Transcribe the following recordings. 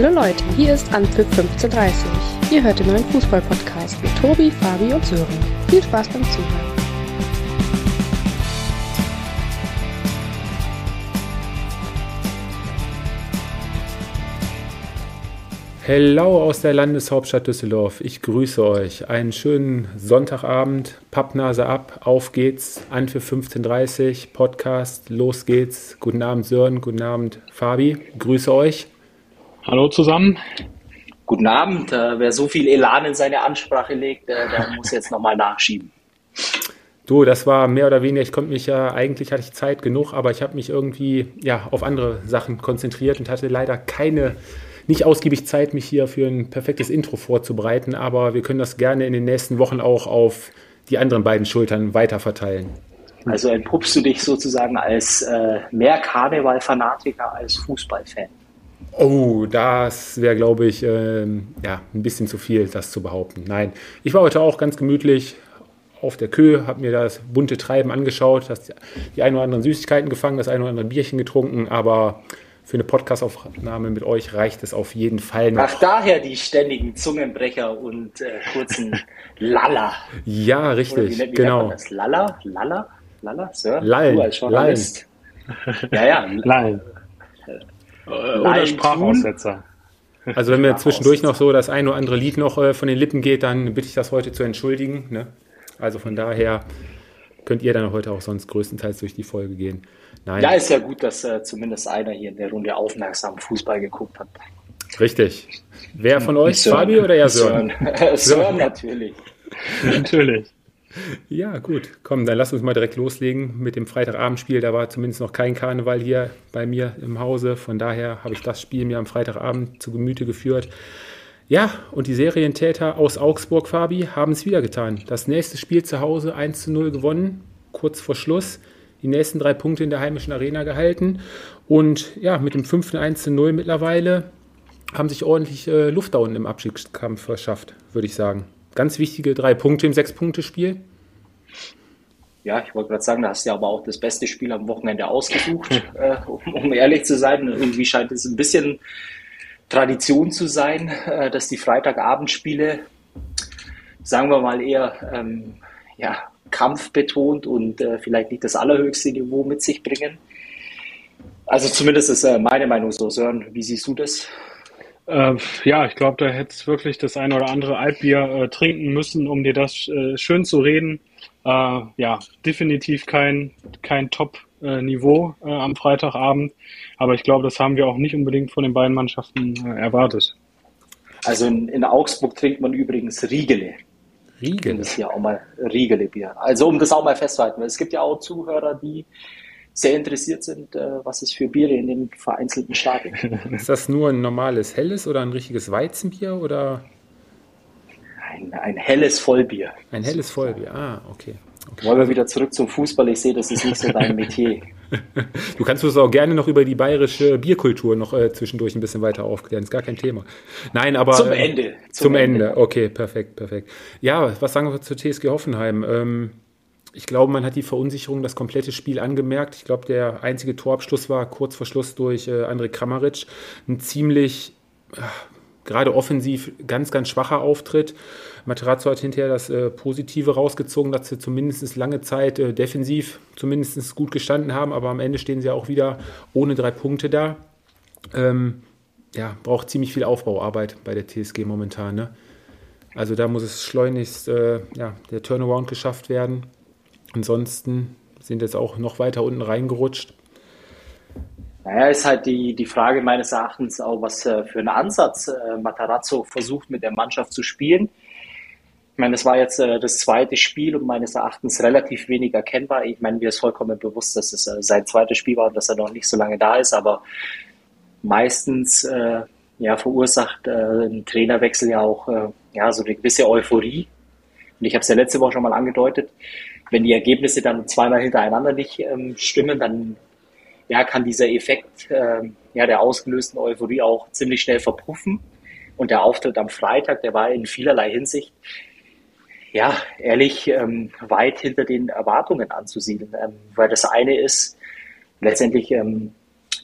Hallo Leute, hier ist Anpfiff 1530. Ihr hört den neuen Fußball-Podcast mit Tobi, Fabi und Sören. Viel Spaß beim Zuhören. Hello aus der Landeshauptstadt Düsseldorf. Ich grüße euch. Einen schönen Sonntagabend. Pappnase ab. Auf geht's. An für 15.30 Podcast. Los geht's. Guten Abend Sören. Guten Abend Fabi. Grüße euch. Hallo zusammen. Guten Abend. Äh, wer so viel Elan in seine Ansprache legt, äh, der muss jetzt nochmal nachschieben. Du, das war mehr oder weniger, ich konnte mich ja, eigentlich hatte ich Zeit genug, aber ich habe mich irgendwie ja, auf andere Sachen konzentriert und hatte leider keine nicht ausgiebig Zeit, mich hier für ein perfektes Intro vorzubereiten, aber wir können das gerne in den nächsten Wochen auch auf die anderen beiden Schultern weiter verteilen. Also entpuppst du dich sozusagen als äh, mehr Karneval-Fanatiker als Fußballfan? Oh, das wäre, glaube ich, äh, ja, ein bisschen zu viel, das zu behaupten. Nein, ich war heute auch ganz gemütlich auf der Köhe, habe mir das bunte Treiben angeschaut, hast die ein oder anderen Süßigkeiten gefangen, das ein oder andere Bierchen getrunken, aber für eine Podcastaufnahme mit euch reicht es auf jeden Fall noch. Ach, daher die ständigen Zungenbrecher und äh, kurzen Lalla. Ja, richtig, wie, wie genau. das? Lalla? Lalla? Lalla? Sir? Lallen. Du als Journalist. Ja, ja. Lallen. Oder Sprachaussetzer. Also wenn mir zwischendurch noch so das ein oder andere Lied noch äh, von den Lippen geht, dann bitte ich das heute zu entschuldigen. Ne? Also von daher könnt ihr dann heute auch sonst größtenteils durch die Folge gehen. Nein. Ja, ist ja gut, dass äh, zumindest einer hier in der Runde aufmerksam Fußball geguckt hat. Richtig. Wer von euch, Sören. Fabi oder ja Sören? Sören, Sören natürlich. natürlich. Ja, gut. Komm, dann lass uns mal direkt loslegen mit dem Freitagabendspiel. Da war zumindest noch kein Karneval hier bei mir im Hause. Von daher habe ich das Spiel mir am Freitagabend zu Gemüte geführt. Ja, und die Serientäter aus Augsburg, Fabi, haben es wieder getan. Das nächste Spiel zu Hause 1 zu 0 gewonnen, kurz vor Schluss die nächsten drei Punkte in der heimischen Arena gehalten. Und ja, mit dem fünften 1 zu 0 mittlerweile haben sich ordentlich äh, Luft da unten im Abstiegskampf verschafft, würde ich sagen. Ganz wichtige drei Punkte im Sechs-Punkte-Spiel. Ja, ich wollte gerade sagen, da hast du ja aber auch das beste Spiel am Wochenende ausgesucht, äh, um, um, ehrlich zu sein. Irgendwie scheint es ein bisschen Tradition zu sein, äh, dass die Freitagabendspiele, sagen wir mal eher, ähm, ja, kampfbetont und äh, vielleicht nicht das allerhöchste Niveau mit sich bringen. Also zumindest ist äh, meine Meinung so. Sören, wie siehst du das? Äh, ja, ich glaube, da hättest wirklich das ein oder andere Altbier äh, trinken müssen, um dir das äh, schön zu reden. Äh, ja, definitiv kein, kein Top-Niveau am Freitagabend. Aber ich glaube, das haben wir auch nicht unbedingt von den beiden Mannschaften erwartet. Also in, in Augsburg trinkt man übrigens Riegele. Riegele. Das ist ja auch mal Riegele-Bier. Also um das auch mal festzuhalten. Es gibt ja auch Zuhörer, die sehr interessiert sind, äh, was es für Biere in den vereinzelten Stadien Ist das nur ein normales helles oder ein richtiges Weizenbier oder? Ein, ein helles Vollbier. Ein helles Vollbier, ah, okay. okay. Wollen wir wieder zurück zum Fußball? Ich sehe, das ist nicht so dein Metier. Du kannst uns auch gerne noch über die bayerische Bierkultur noch äh, zwischendurch ein bisschen weiter aufklären. Ist gar kein Thema. Nein, aber. Zum äh, Ende. Zum, zum Ende. Ende. Okay, perfekt, perfekt. Ja, was sagen wir zur TSG Hoffenheim? Ähm, ich glaube, man hat die Verunsicherung das komplette Spiel angemerkt. Ich glaube, der einzige Torabschluss war kurz vor Schluss durch äh, André Kramaric. Ein ziemlich, äh, gerade offensiv, ganz, ganz schwacher Auftritt. Materazzo hat hinterher das äh, Positive rausgezogen, dass sie zumindest lange Zeit äh, defensiv zumindest gut gestanden haben, aber am Ende stehen sie auch wieder ohne drei Punkte da. Ähm, ja, braucht ziemlich viel Aufbauarbeit bei der TSG momentan. Ne? Also da muss es schleunigst äh, ja, der Turnaround geschafft werden. Ansonsten sind jetzt auch noch weiter unten reingerutscht. Naja, ist halt die, die Frage meines Erachtens auch, was äh, für einen Ansatz äh, Matarazzo versucht mit der Mannschaft zu spielen. Ich meine, das war jetzt äh, das zweite Spiel und meines Erachtens relativ wenig erkennbar. Ich meine, mir ist vollkommen bewusst, dass es sein zweites Spiel war und dass er noch nicht so lange da ist, aber meistens ja, verursacht ein Trainerwechsel ja auch ja, so eine gewisse Euphorie. Und ich habe es ja letzte Woche schon mal angedeutet, wenn die Ergebnisse dann zweimal hintereinander nicht ähm, stimmen, dann ja, kann dieser Effekt äh, ja, der ausgelösten Euphorie auch ziemlich schnell verpuffen. Und der Auftritt am Freitag, der war in vielerlei Hinsicht ja, ehrlich, ähm, weit hinter den Erwartungen anzusiedeln. Ähm, weil das eine ist, letztendlich ähm,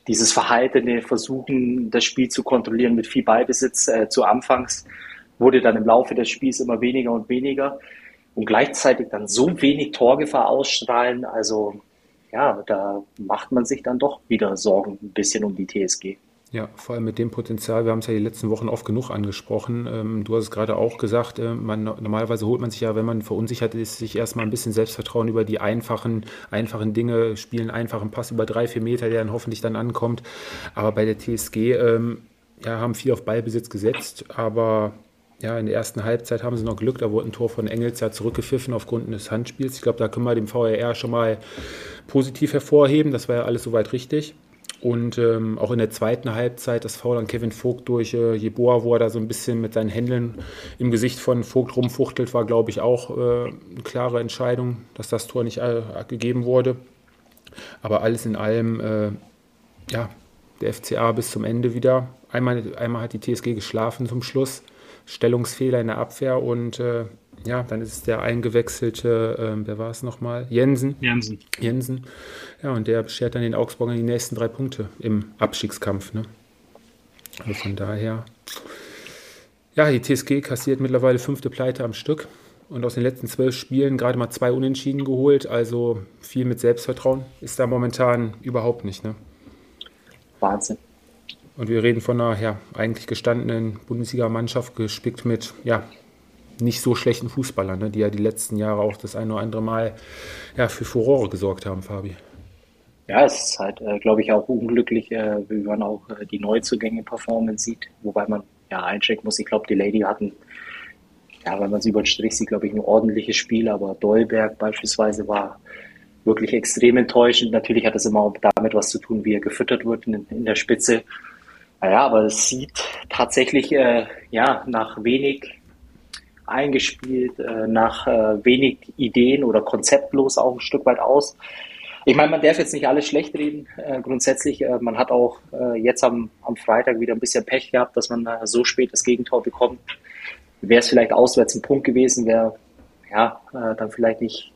dieses verhaltene Versuchen, das Spiel zu kontrollieren mit viel Ballbesitz äh, zu Anfangs, wurde dann im Laufe des Spiels immer weniger und weniger und gleichzeitig dann so wenig Torgefahr ausstrahlen. Also ja, da macht man sich dann doch wieder Sorgen ein bisschen um die TSG. Ja, vor allem mit dem Potenzial, wir haben es ja die letzten Wochen oft genug angesprochen. Ähm, du hast es gerade auch gesagt, äh, man, normalerweise holt man sich ja, wenn man verunsichert ist, sich erstmal ein bisschen Selbstvertrauen über die einfachen, einfachen Dinge, spielen einfachen Pass über drei, vier Meter, der dann hoffentlich dann ankommt. Aber bei der TSG ähm, ja, haben viel auf Ballbesitz gesetzt, aber ja, in der ersten Halbzeit haben sie noch Glück, da wurde ein Tor von Engels ja zurückgepfiffen aufgrund des Handspiels. Ich glaube, da können wir dem VRR schon mal positiv hervorheben. Das war ja alles soweit richtig. Und ähm, auch in der zweiten Halbzeit das Foul an Kevin Vogt durch äh, Jeboa, wo er da so ein bisschen mit seinen Händen im Gesicht von Vogt rumfuchtelt, war, glaube ich, auch äh, eine klare Entscheidung, dass das Tor nicht äh, gegeben wurde. Aber alles in allem, äh, ja, der FCA bis zum Ende wieder. Einmal, einmal hat die TSG geschlafen zum Schluss. Stellungsfehler in der Abwehr und äh, ja, dann ist es der eingewechselte, äh, wer war es nochmal? Jensen. Jensen. Jensen. Ja, und der beschert dann den Augsburgern die nächsten drei Punkte im Abstiegskampf. Ne? Also von daher. Ja, die TSG kassiert mittlerweile fünfte Pleite am Stück und aus den letzten zwölf Spielen gerade mal zwei Unentschieden geholt. Also viel mit Selbstvertrauen ist da momentan überhaupt nicht. Ne? Wahnsinn. Und wir reden von einer ja, eigentlich gestandenen Bundesligamannschaft, gespickt mit ja, nicht so schlechten Fußballern, ne, die ja die letzten Jahre auch das eine oder andere Mal ja, für Furore gesorgt haben, Fabi. Ja, es ist halt, äh, glaube ich, auch unglücklich, äh, wie man auch äh, die Neuzugänge-Performance sieht, wobei man ja einchecken muss. Ich glaube, die Lady hatten, ja, wenn man es über den Strich sieht, glaube ich, ein ordentliches Spiel, aber Dolberg beispielsweise war wirklich extrem enttäuschend. Natürlich hat das immer auch damit was zu tun, wie er gefüttert wird in, in der Spitze. Naja, aber es sieht tatsächlich äh, ja, nach wenig eingespielt, äh, nach äh, wenig Ideen oder konzeptlos auch ein Stück weit aus. Ich meine, man darf jetzt nicht alles schlecht reden. Äh, grundsätzlich, äh, man hat auch äh, jetzt am, am Freitag wieder ein bisschen Pech gehabt, dass man so spät das Gegentor bekommt. Wäre es vielleicht auswärts ein Punkt gewesen, wäre ja dann vielleicht nicht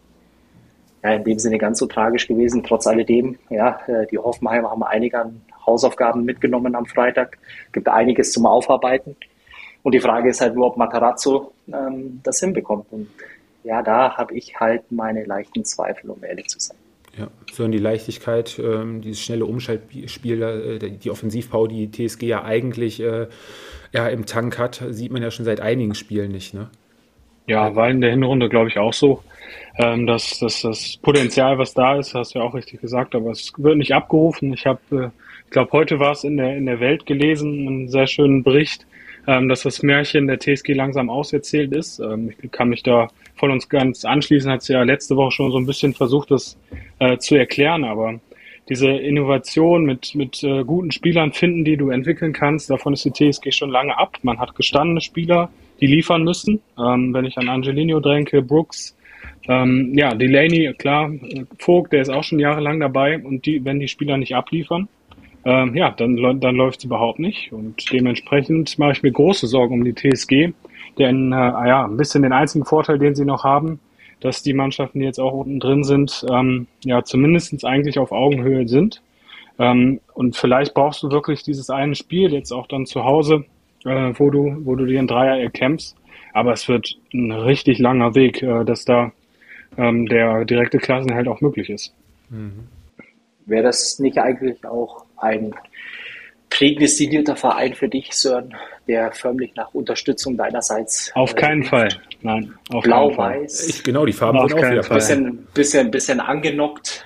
ja, in dem Sinne ganz so tragisch gewesen. Trotz alledem, ja, die Hoffenheimer haben einige an Hausaufgaben mitgenommen am Freitag. Gibt einiges zum Aufarbeiten. Und die Frage ist halt nur, ob Matarazzo ähm, das hinbekommt. Und ja, da habe ich halt meine leichten Zweifel, um ehrlich zu sein. Ja, so in die Leichtigkeit, ähm, dieses schnelle Umschaltspiel, äh, die Offensivpower, die TSG ja eigentlich äh, ja, im Tank hat, sieht man ja schon seit einigen Spielen nicht. Ne? Ja, war in der Hinrunde, glaube ich, auch so. Ähm, dass, dass das Potenzial, was da ist, hast du ja auch richtig gesagt, aber es wird nicht abgerufen. Ich habe, äh, ich glaube, heute war es in der, in der Welt gelesen, einen sehr schönen Bericht, ähm, dass das Märchen der TSG langsam auserzählt ist. Ähm, ich kann mich da voll und ganz anschließen, hat sie ja letzte Woche schon so ein bisschen versucht, das äh, zu erklären, aber diese Innovation mit, mit äh, guten Spielern finden, die du entwickeln kannst, davon ist die TSG schon lange ab. Man hat gestandene Spieler, die liefern müssen. Ähm, wenn ich an Angelino denke, Brooks, ähm, ja, Delaney, klar, Vogt, der ist auch schon jahrelang dabei und die, wenn die Spieler nicht abliefern, ähm, ja, dann, dann läuft es überhaupt nicht. Und dementsprechend mache ich mir große Sorgen um die TSG. Denn äh, ah ja, ein bisschen den einzigen Vorteil, den sie noch haben, dass die Mannschaften, die jetzt auch unten drin sind, ähm, ja zumindestens eigentlich auf Augenhöhe sind. Ähm, und vielleicht brauchst du wirklich dieses eine Spiel jetzt auch dann zu Hause, äh, wo du, wo du dir einen Dreier erkämpfst. Aber es wird ein richtig langer Weg, äh, dass da ähm, der direkte Klassenhalt auch möglich ist. Mhm. Wäre das nicht eigentlich auch ein prädestinierter Verein für dich, Sören, der förmlich nach Unterstützung deinerseits. Auf äh, keinen Fall. Nein, Blau-Weiß. Ich genau, die Farben auf sind auch wieder Fall. Bisschen, bisschen, bisschen angenockt.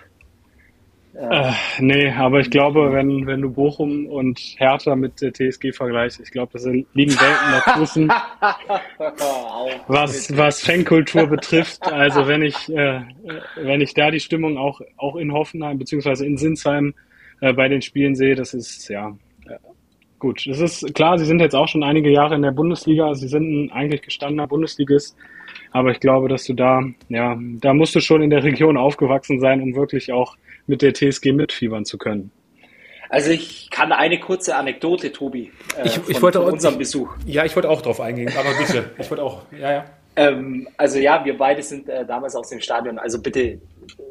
Äh, nee, aber ich glaube, wenn, wenn du Bochum und Hertha mit der TSG vergleichst, ich glaube, das liegen Welten dazwischen, was, was Fankultur betrifft. Also wenn ich, äh, wenn ich da die Stimmung auch, auch in Hoffenheim beziehungsweise in Sinsheim äh, bei den Spielen sehe, das ist ja äh, gut. Es ist klar, sie sind jetzt auch schon einige Jahre in der Bundesliga, sie sind ein eigentlich gestandener Bundesligist, aber ich glaube, dass du da, ja, da musst du schon in der Region aufgewachsen sein, um wirklich auch mit der TSG mitfiebern zu können. Also ich kann eine kurze Anekdote, Tobi, äh, ich, ich von, wollte von unserem Besuch. Ja, ich wollte auch drauf eingehen, aber bitte, ich wollte auch, ja, ja. Ähm, also ja, wir beide sind äh, damals aus dem Stadion, also bitte,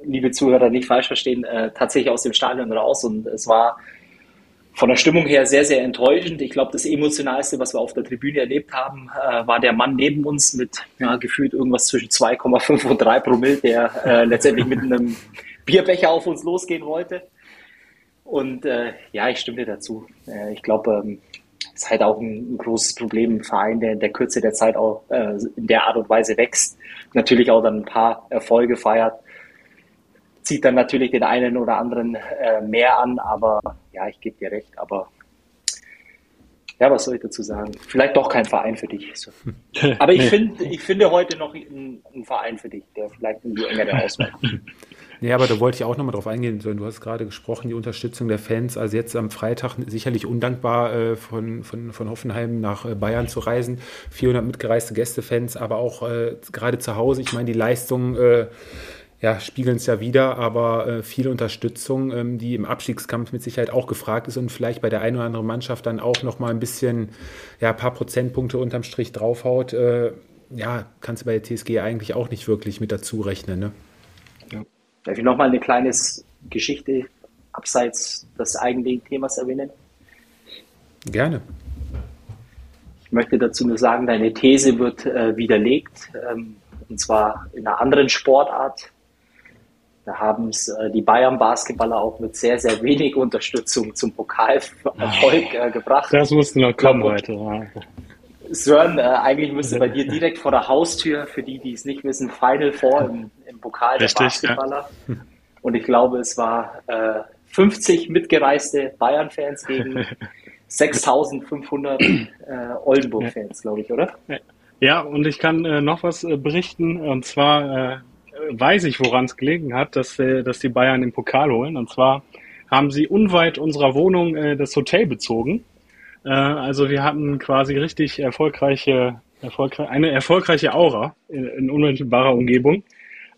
liebe Zuhörer, nicht falsch verstehen, äh, tatsächlich aus dem Stadion raus und es war von der Stimmung her sehr, sehr enttäuschend. Ich glaube, das Emotionalste, was wir auf der Tribüne erlebt haben, äh, war der Mann neben uns mit ja, gefühlt irgendwas zwischen 2,5 und 3 Promille, der äh, letztendlich mit einem Bierbecher auf uns losgehen wollte. Und äh, ja, ich stimme dir dazu. Äh, ich glaube, ähm, ist halt auch ein, ein, großes Problem im Verein, der in der Kürze der Zeit auch äh, in der Art und Weise wächst. Natürlich auch dann ein paar Erfolge feiert zieht dann natürlich den einen oder anderen äh, mehr an, aber ja, ich gebe dir recht, aber ja, was soll ich dazu sagen? Vielleicht doch kein Verein für dich. So. Aber ich, finde, ich finde heute noch einen, einen, Verein für dich, der vielleicht in die engere Auswahl Nee, aber da wollte ich auch nochmal drauf eingehen. Du hast gerade gesprochen, die Unterstützung der Fans. Also jetzt am Freitag sicherlich undankbar äh, von, von, von Hoffenheim nach äh, Bayern zu reisen. 400 mitgereiste Gästefans, aber auch äh, gerade zu Hause. Ich meine, die Leistung äh, ja, spiegeln es ja wieder, aber äh, viel Unterstützung, ähm, die im Abstiegskampf mit Sicherheit auch gefragt ist und vielleicht bei der einen oder anderen Mannschaft dann auch noch mal ein bisschen, ja, ein paar Prozentpunkte unterm Strich draufhaut. Äh, ja, kannst du bei der TSG eigentlich auch nicht wirklich mit dazu rechnen. Ne? Darf ich noch mal eine kleine Geschichte abseits des eigentlichen Themas erwähnen? Gerne. Ich möchte dazu nur sagen, deine These wird äh, widerlegt, ähm, und zwar in einer anderen Sportart, da haben es äh, die Bayern-Basketballer auch mit sehr, sehr wenig Unterstützung zum Pokalerfolg äh, gebracht. Das musste noch kommen heute. Sören, äh, eigentlich müsste bei dir direkt vor der Haustür, für die, die es nicht wissen, Final Four im, im Pokal Richtig, der Basketballer. Ja. Und ich glaube, es war äh, 50 mitgereiste Bayern-Fans gegen 6500 äh, Oldenburg-Fans, glaube ich, oder? Ja, und ich kann äh, noch was äh, berichten. Und zwar äh, weiß ich, woran es gelegen hat, dass, äh, dass die Bayern den Pokal holen. Und zwar haben sie unweit unserer Wohnung äh, das Hotel bezogen. Äh, also wir hatten quasi richtig erfolgreiche, erfolgreich, eine erfolgreiche Aura in, in unmittelbarer Umgebung.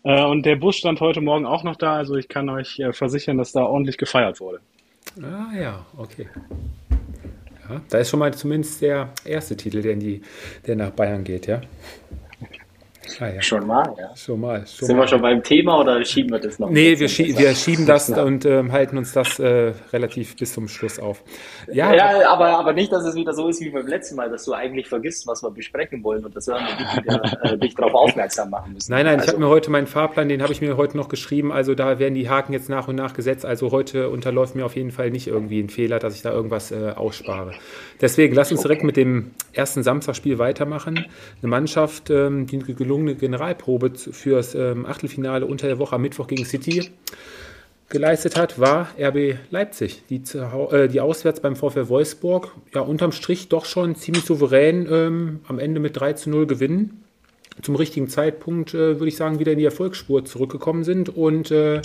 Äh, und der Bus stand heute Morgen auch noch da. Also ich kann euch äh, versichern, dass da ordentlich gefeiert wurde. Ah ja, okay. Ja, da ist schon mal zumindest der erste Titel, der, in die, der nach Bayern geht, ja. Ah, ja. Schon mal, ja. Schon mal. Schon Sind mal. wir schon beim Thema oder schieben wir das noch? Nee, wir, schie wir schieben das und äh, halten uns das äh, relativ bis zum Schluss auf. Ja, ja aber, aber nicht, dass es wieder so ist wie beim letzten Mal, dass du eigentlich vergisst, was wir besprechen wollen und dass wir wieder, äh, dich darauf aufmerksam machen müssen. Nein, nein, also. ich habe mir heute meinen Fahrplan, den habe ich mir heute noch geschrieben. Also da werden die Haken jetzt nach und nach gesetzt. Also heute unterläuft mir auf jeden Fall nicht irgendwie ein Fehler, dass ich da irgendwas äh, ausspare. Deswegen lass uns direkt okay. mit dem ersten Samstagspiel weitermachen. Eine Mannschaft, ähm, die gelungene Generalprobe fürs ähm, Achtelfinale unter der Woche am Mittwoch gegen City geleistet hat, war RB Leipzig, die, äh, die auswärts beim VfL Wolfsburg ja unterm Strich doch schon ziemlich souverän ähm, am Ende mit 3 zu 0 gewinnen. Zum richtigen Zeitpunkt, äh, würde ich sagen, wieder in die Erfolgsspur zurückgekommen sind und äh,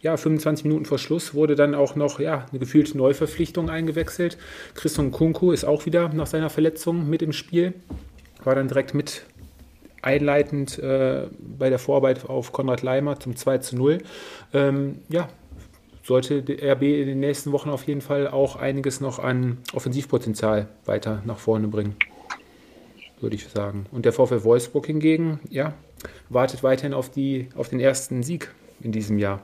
ja, 25 Minuten vor Schluss wurde dann auch noch ja, eine gefühlte Neuverpflichtung eingewechselt. Christian Kunku ist auch wieder nach seiner Verletzung mit im Spiel. War dann direkt mit einleitend äh, bei der Vorarbeit auf Konrad Leimer zum 2 zu 0. Ähm, ja, sollte der RB in den nächsten Wochen auf jeden Fall auch einiges noch an Offensivpotenzial weiter nach vorne bringen, würde ich sagen. Und der VfL Wolfsburg hingegen, ja, wartet weiterhin auf, die, auf den ersten Sieg in diesem Jahr.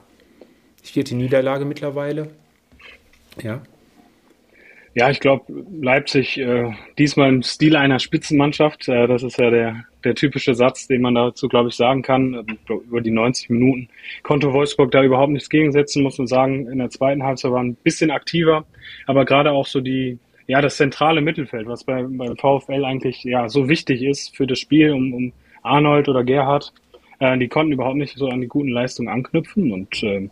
Vierte Niederlage mittlerweile. Ja. Ja, ich glaube, Leipzig äh, diesmal im Stil einer Spitzenmannschaft. Äh, das ist ja der, der typische Satz, den man dazu, glaube ich, sagen kann. Ähm, über die 90 Minuten konnte Wolfsburg da überhaupt nichts gegensetzen, muss man sagen. In der zweiten Halbzeit war ein bisschen aktiver, aber gerade auch so die, ja, das zentrale Mittelfeld, was bei, beim VfL eigentlich ja so wichtig ist für das Spiel, um, um Arnold oder Gerhard, äh, die konnten überhaupt nicht so an die guten Leistungen anknüpfen und äh,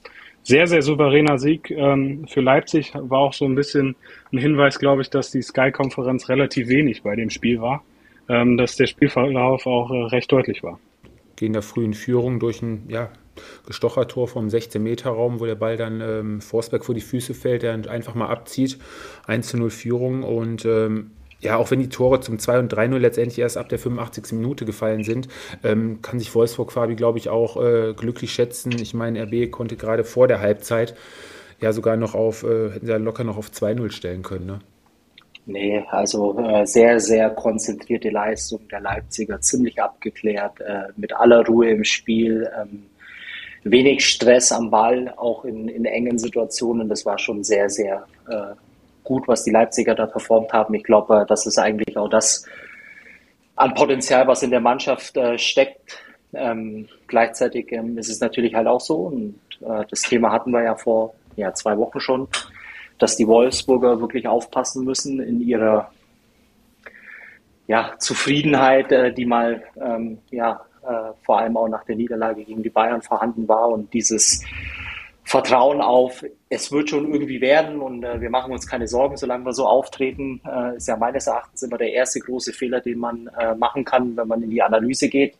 sehr, sehr souveräner Sieg ähm, für Leipzig. War auch so ein bisschen ein Hinweis, glaube ich, dass die Sky-Konferenz relativ wenig bei dem Spiel war, ähm, dass der Spielverlauf auch äh, recht deutlich war. Gehen der frühen Führung durch ein ja, Gestochertor vom 16-Meter-Raum, wo der Ball dann ähm, Forsberg vor die Füße fällt, der einfach mal abzieht. 1 zu 0 Führung und ähm, ja, auch wenn die Tore zum 2 und 3-0 letztendlich erst ab der 85. Minute gefallen sind, ähm, kann sich Wolfsburg Fabi, glaube ich, auch äh, glücklich schätzen. Ich meine, RB konnte gerade vor der Halbzeit ja sogar noch auf, äh, hätten sie ja locker noch auf 2-0 stellen können, ne? Nee, also äh, sehr, sehr konzentrierte Leistung der Leipziger, ziemlich abgeklärt, äh, mit aller Ruhe im Spiel, ähm, wenig Stress am Ball, auch in, in engen Situationen. Das war schon sehr, sehr äh, gut, was die Leipziger da performt haben. Ich glaube, das ist eigentlich auch das an Potenzial, was in der Mannschaft äh, steckt. Ähm, gleichzeitig ähm, ist es natürlich halt auch so, und äh, das Thema hatten wir ja vor ja, zwei Wochen schon, dass die Wolfsburger wirklich aufpassen müssen in ihrer ja, Zufriedenheit, äh, die mal ähm, ja, äh, vor allem auch nach der Niederlage gegen die Bayern vorhanden war und dieses Vertrauen auf, es wird schon irgendwie werden und äh, wir machen uns keine Sorgen, solange wir so auftreten, äh, ist ja meines Erachtens immer der erste große Fehler, den man äh, machen kann, wenn man in die Analyse geht.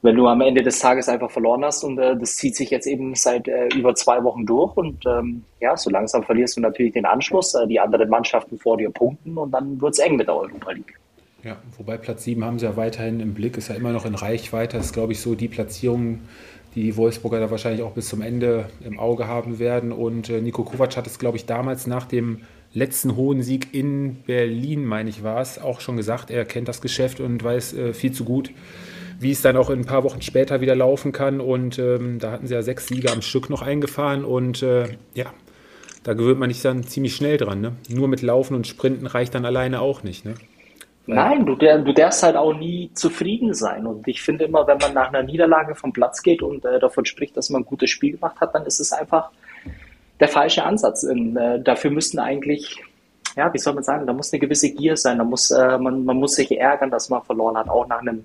Wenn du am Ende des Tages einfach verloren hast und äh, das zieht sich jetzt eben seit äh, über zwei Wochen durch und ähm, ja, so langsam verlierst du natürlich den Anschluss, äh, die anderen Mannschaften vor dir punkten und dann wird es eng mit der Europa League. Ja, wobei Platz 7 haben sie ja weiterhin im Blick, ist ja immer noch in Reichweite. Das ist, glaube ich, so die Platzierung, die die Wolfsburger da wahrscheinlich auch bis zum Ende im Auge haben werden. Und äh, Nico Kovac hat es, glaube ich, damals nach dem letzten hohen Sieg in Berlin, meine ich, war es, auch schon gesagt. Er kennt das Geschäft und weiß äh, viel zu gut, wie es dann auch in ein paar Wochen später wieder laufen kann. Und ähm, da hatten sie ja sechs Siege am Stück noch eingefahren. Und äh, ja, da gewöhnt man sich dann ziemlich schnell dran. Ne? Nur mit Laufen und Sprinten reicht dann alleine auch nicht. Ne? Nein, du, du darfst halt auch nie zufrieden sein. Und ich finde immer, wenn man nach einer Niederlage vom Platz geht und äh, davon spricht, dass man ein gutes Spiel gemacht hat, dann ist es einfach der falsche Ansatz. Und, äh, dafür müssten eigentlich, ja, wie soll man sagen, da muss eine gewisse Gier sein. Da muss, äh, man, man muss sich ärgern, dass man verloren hat, auch nach einem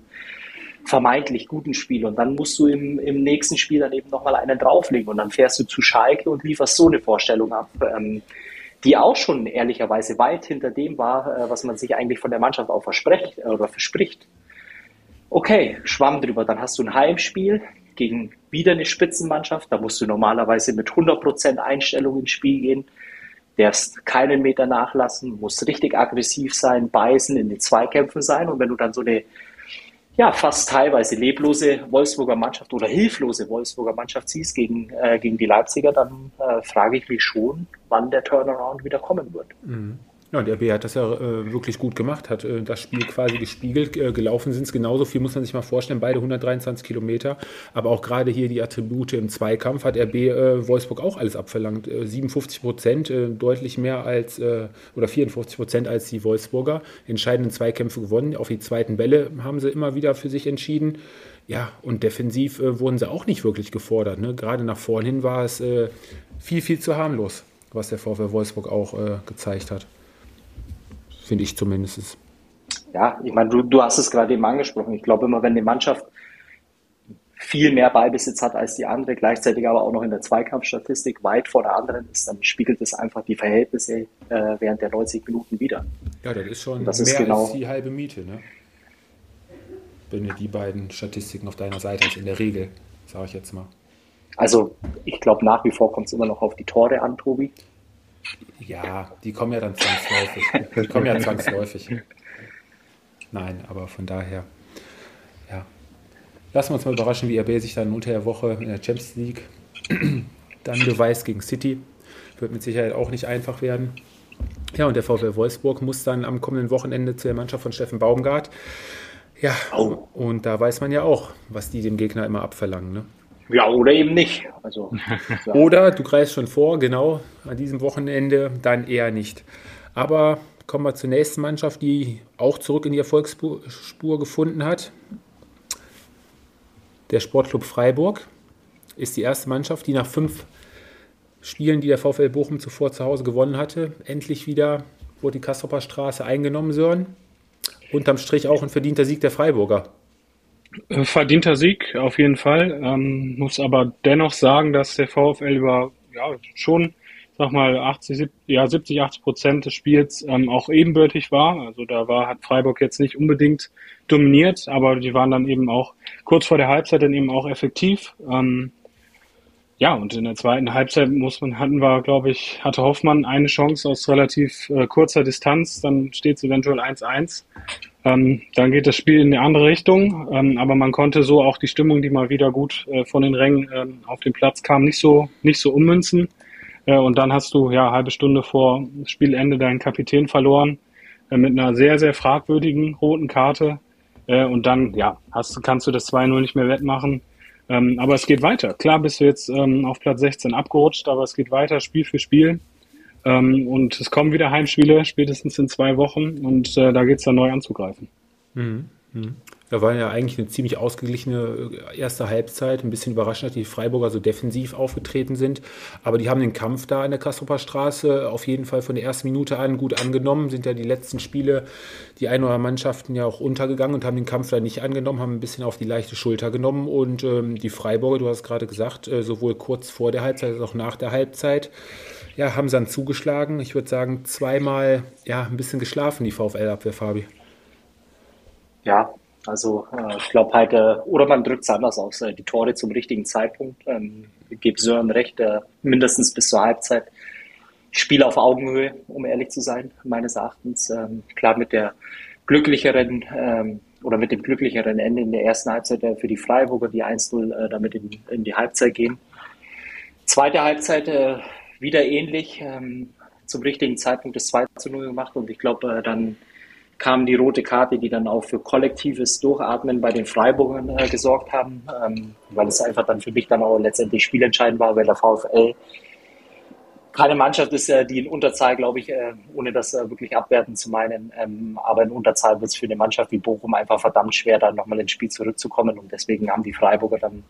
vermeintlich guten Spiel. Und dann musst du im, im nächsten Spiel dann eben nochmal einen drauflegen. Und dann fährst du zu Schalke und lieferst so eine Vorstellung ab. Ähm, die auch schon ehrlicherweise weit hinter dem war, äh, was man sich eigentlich von der Mannschaft auch verspricht äh, oder verspricht. Okay, schwamm drüber, dann hast du ein Heimspiel gegen wieder eine Spitzenmannschaft, da musst du normalerweise mit 100% Einstellung ins Spiel gehen, darfst keinen Meter nachlassen, musst richtig aggressiv sein, beißen, in den Zweikämpfen sein. Und wenn du dann so eine ja, fast teilweise leblose Wolfsburger Mannschaft oder hilflose Wolfsburger Mannschaft siehst gegen, äh, gegen die Leipziger, dann äh, frage ich mich schon, wann der Turnaround wieder kommen wird. Mhm. Ja, der B hat das ja äh, wirklich gut gemacht, hat äh, das Spiel quasi gespiegelt. Äh, gelaufen sind es genauso viel, muss man sich mal vorstellen, beide 123 Kilometer. Aber auch gerade hier die Attribute im Zweikampf hat RB äh, Wolfsburg auch alles abverlangt. 57 äh, Prozent, äh, deutlich mehr als, oder 54 Prozent als die Wolfsburger. Entscheidenden Zweikämpfe gewonnen. Auf die zweiten Bälle haben sie immer wieder für sich entschieden. Ja, und defensiv wurden sie auch nicht wirklich gefordert. Ne? Gerade nach vorn hin war es viel, viel zu harmlos, was der VfL Wolfsburg auch gezeigt hat finde ich zumindest. Ja, ich meine, du, du hast es gerade eben angesprochen. Ich glaube immer, wenn eine Mannschaft viel mehr Ballbesitz hat als die andere, gleichzeitig aber auch noch in der Zweikampfstatistik weit vor der anderen ist, dann spiegelt es einfach die Verhältnisse äh, während der 90 Minuten wieder. Ja, das ist schon das mehr ist genau, als die halbe Miete, ne? Wenn du die beiden Statistiken auf deiner Seite hast, in der Regel, sage ich jetzt mal. Also ich glaube nach wie vor kommt es immer noch auf die Tore an, Tobi. Ja, die kommen ja dann zwangsläufig. Die kommen ja zwangsläufig. Nein, aber von daher, ja. Lassen wir uns mal überraschen, wie RB sich dann unter der Woche in der Champions League dann beweist gegen City. Wird mit Sicherheit auch nicht einfach werden. Ja, und der VfL Wolfsburg muss dann am kommenden Wochenende zu der Mannschaft von Steffen Baumgart. Ja, oh. und da weiß man ja auch, was die dem Gegner immer abverlangen. Ne? Ja, oder eben nicht. Also. Oder du greifst schon vor, genau, an diesem Wochenende, dann eher nicht. Aber kommen wir zur nächsten Mannschaft, die auch zurück in die Erfolgsspur gefunden hat. Der Sportclub Freiburg ist die erste Mannschaft, die nach fünf Spielen, die der VfL Bochum zuvor zu Hause gewonnen hatte, endlich wieder wurde die Kastropper Straße eingenommen, Sören. Unterm Strich auch ein verdienter Sieg der Freiburger. Verdienter Sieg auf jeden Fall. Ähm, muss aber dennoch sagen, dass der VfL über ja, schon, sag mal, 80, 70, ja, 70, 80 Prozent des Spiels ähm, auch ebenbürtig war. Also da war, hat Freiburg jetzt nicht unbedingt dominiert, aber die waren dann eben auch kurz vor der Halbzeit dann eben auch effektiv. Ähm, ja, und in der zweiten Halbzeit muss man, hatten wir, glaube ich, hatte Hoffmann eine Chance aus relativ äh, kurzer Distanz, dann steht es eventuell 1-1. Ähm, dann geht das Spiel in eine andere Richtung, ähm, aber man konnte so auch die Stimmung, die mal wieder gut äh, von den Rängen ähm, auf den Platz kam, nicht so, nicht so ummünzen. Äh, und dann hast du ja halbe Stunde vor Spielende deinen Kapitän verloren äh, mit einer sehr, sehr fragwürdigen roten Karte. Äh, und dann, ja, hast, kannst du das 2-0 nicht mehr wettmachen. Ähm, aber es geht weiter. Klar bist du jetzt ähm, auf Platz 16 abgerutscht, aber es geht weiter Spiel für Spiel. Ähm, und es kommen wieder Heimspiele, spätestens in zwei Wochen. Und äh, da geht es dann neu anzugreifen. Mhm. Mhm. Da war ja eigentlich eine ziemlich ausgeglichene äh, erste Halbzeit. Ein bisschen überraschend, dass die Freiburger so defensiv aufgetreten sind. Aber die haben den Kampf da an der Kastroper Straße auf jeden Fall von der ersten Minute an gut angenommen. Sind ja die letzten Spiele, die ein oder Mannschaften ja auch untergegangen und haben den Kampf da nicht angenommen, haben ein bisschen auf die leichte Schulter genommen. Und ähm, die Freiburger, du hast gerade gesagt, äh, sowohl kurz vor der Halbzeit als auch nach der Halbzeit, ja, haben sie dann zugeschlagen. Ich würde sagen, zweimal ja, ein bisschen geschlafen, die VfL-Abwehr, Fabi. Ja, also äh, ich glaube halt, äh, oder man drückt es anders aus, äh, die Tore zum richtigen Zeitpunkt. Ähm, gebe Sören recht, äh, mindestens bis zur Halbzeit. Spiel auf Augenhöhe, um ehrlich zu sein, meines Erachtens. Ähm, klar mit der glücklicheren ähm, oder mit dem glücklicheren Ende in der ersten Halbzeit äh, für die Freiburger, die 1-0 äh, damit in, in, die Halbzeit gehen. Zweite Halbzeit wieder ähnlich, ähm, zum richtigen Zeitpunkt das 2 0 gemacht und ich glaube, dann kam die rote Karte, die dann auch für kollektives Durchatmen bei den Freiburgern äh, gesorgt haben, ähm, weil es einfach dann für mich dann auch letztendlich spielentscheidend war, weil der VfL keine Mannschaft ist, äh, die in Unterzahl, glaube ich, äh, ohne das äh, wirklich abwerten zu meinen, ähm, aber in Unterzahl wird es für eine Mannschaft wie Bochum einfach verdammt schwer, dann nochmal ins Spiel zurückzukommen und deswegen haben die Freiburger dann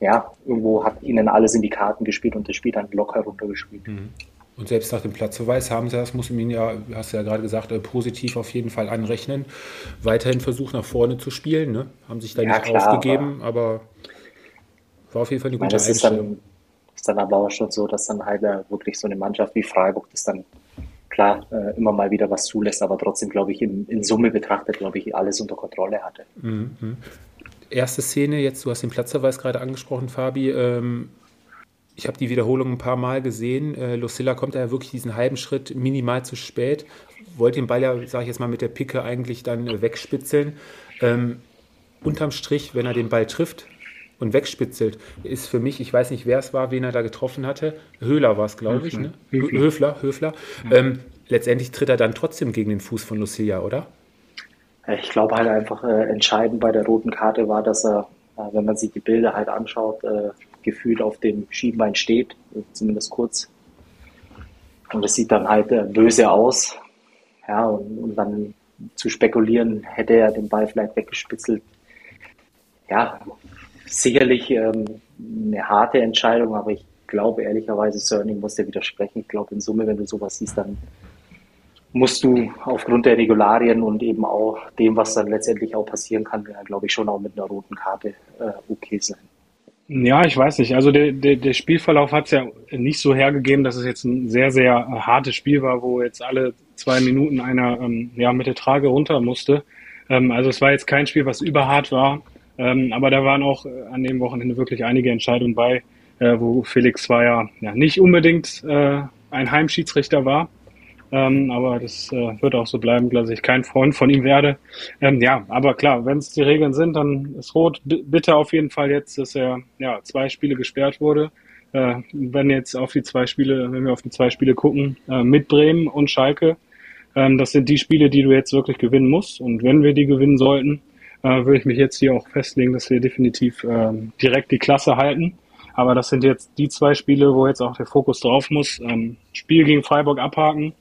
ja, irgendwo hat ihnen alles in die Karten gespielt und das Spiel dann locker runtergespielt. Mhm. Und selbst nach dem Platzverweis haben sie, das muss man ja, hast du ja gerade gesagt, äh, positiv auf jeden Fall anrechnen. Weiterhin versucht nach vorne zu spielen, ne? haben sich da ja, nicht klar, aufgegeben, aber, aber, war auf jeden Fall eine gute meine, Einstellung. Ist dann, ist dann aber auch schon so, dass dann halt äh, wirklich so eine Mannschaft wie Freiburg das dann klar äh, immer mal wieder was zulässt, aber trotzdem, glaube ich, in, in Summe betrachtet, glaube ich, alles unter Kontrolle hatte. Mhm. Erste Szene, jetzt, du hast den Platzverweis gerade angesprochen, Fabi. Ähm, ich habe die Wiederholung ein paar Mal gesehen. Äh, Lucilla kommt da ja wirklich diesen halben Schritt minimal zu spät. Wollte den Ball ja, sage ich jetzt mal, mit der Picke eigentlich dann äh, wegspitzeln. Ähm, unterm Strich, wenn er den Ball trifft und wegspitzelt, ist für mich, ich weiß nicht, wer es war, wen er da getroffen hatte. Höhler war es, glaube ich. Ne? Höfler, Höfler. Höfler. Ja. Ähm, letztendlich tritt er dann trotzdem gegen den Fuß von Lucilla, oder? Ich glaube halt einfach äh, entscheidend bei der roten Karte war, dass er, äh, wenn man sich die Bilder halt anschaut, äh, gefühlt auf dem Schienbein steht, zumindest kurz. Und es sieht dann halt äh, böse aus. Ja, und, und, dann zu spekulieren, hätte er den Ball vielleicht weggespitzelt. Ja, sicherlich ähm, eine harte Entscheidung, aber ich glaube ehrlicherweise, Cerning muss dir widersprechen. Ich glaube in Summe, wenn du sowas siehst, dann musst du aufgrund der Regularien und eben auch dem, was dann letztendlich auch passieren kann, glaube ich, schon auch mit einer roten Karte äh, okay sein. Ja, ich weiß nicht. Also der, der, der Spielverlauf hat es ja nicht so hergegeben, dass es jetzt ein sehr, sehr hartes Spiel war, wo jetzt alle zwei Minuten einer ähm, ja, mit der Trage runter musste. Ähm, also es war jetzt kein Spiel, was überhart war. Ähm, aber da waren auch äh, an dem Wochenende wirklich einige Entscheidungen bei, äh, wo Felix Zweier ja nicht unbedingt äh, ein Heimschiedsrichter war. Ähm, aber das äh, wird auch so bleiben, dass ich kein Freund von ihm werde. Ähm, ja, aber klar, wenn es die Regeln sind, dann ist Rot bitte auf jeden Fall jetzt, dass er ja zwei Spiele gesperrt wurde. Äh, wenn jetzt auf die zwei Spiele, wenn wir auf die zwei Spiele gucken, äh, mit Bremen und Schalke, ähm, das sind die Spiele, die du jetzt wirklich gewinnen musst. Und wenn wir die gewinnen sollten, äh, würde ich mich jetzt hier auch festlegen, dass wir definitiv äh, direkt die Klasse halten. Aber das sind jetzt die zwei Spiele, wo jetzt auch der Fokus drauf muss. Ähm, Spiel gegen Freiburg abhaken,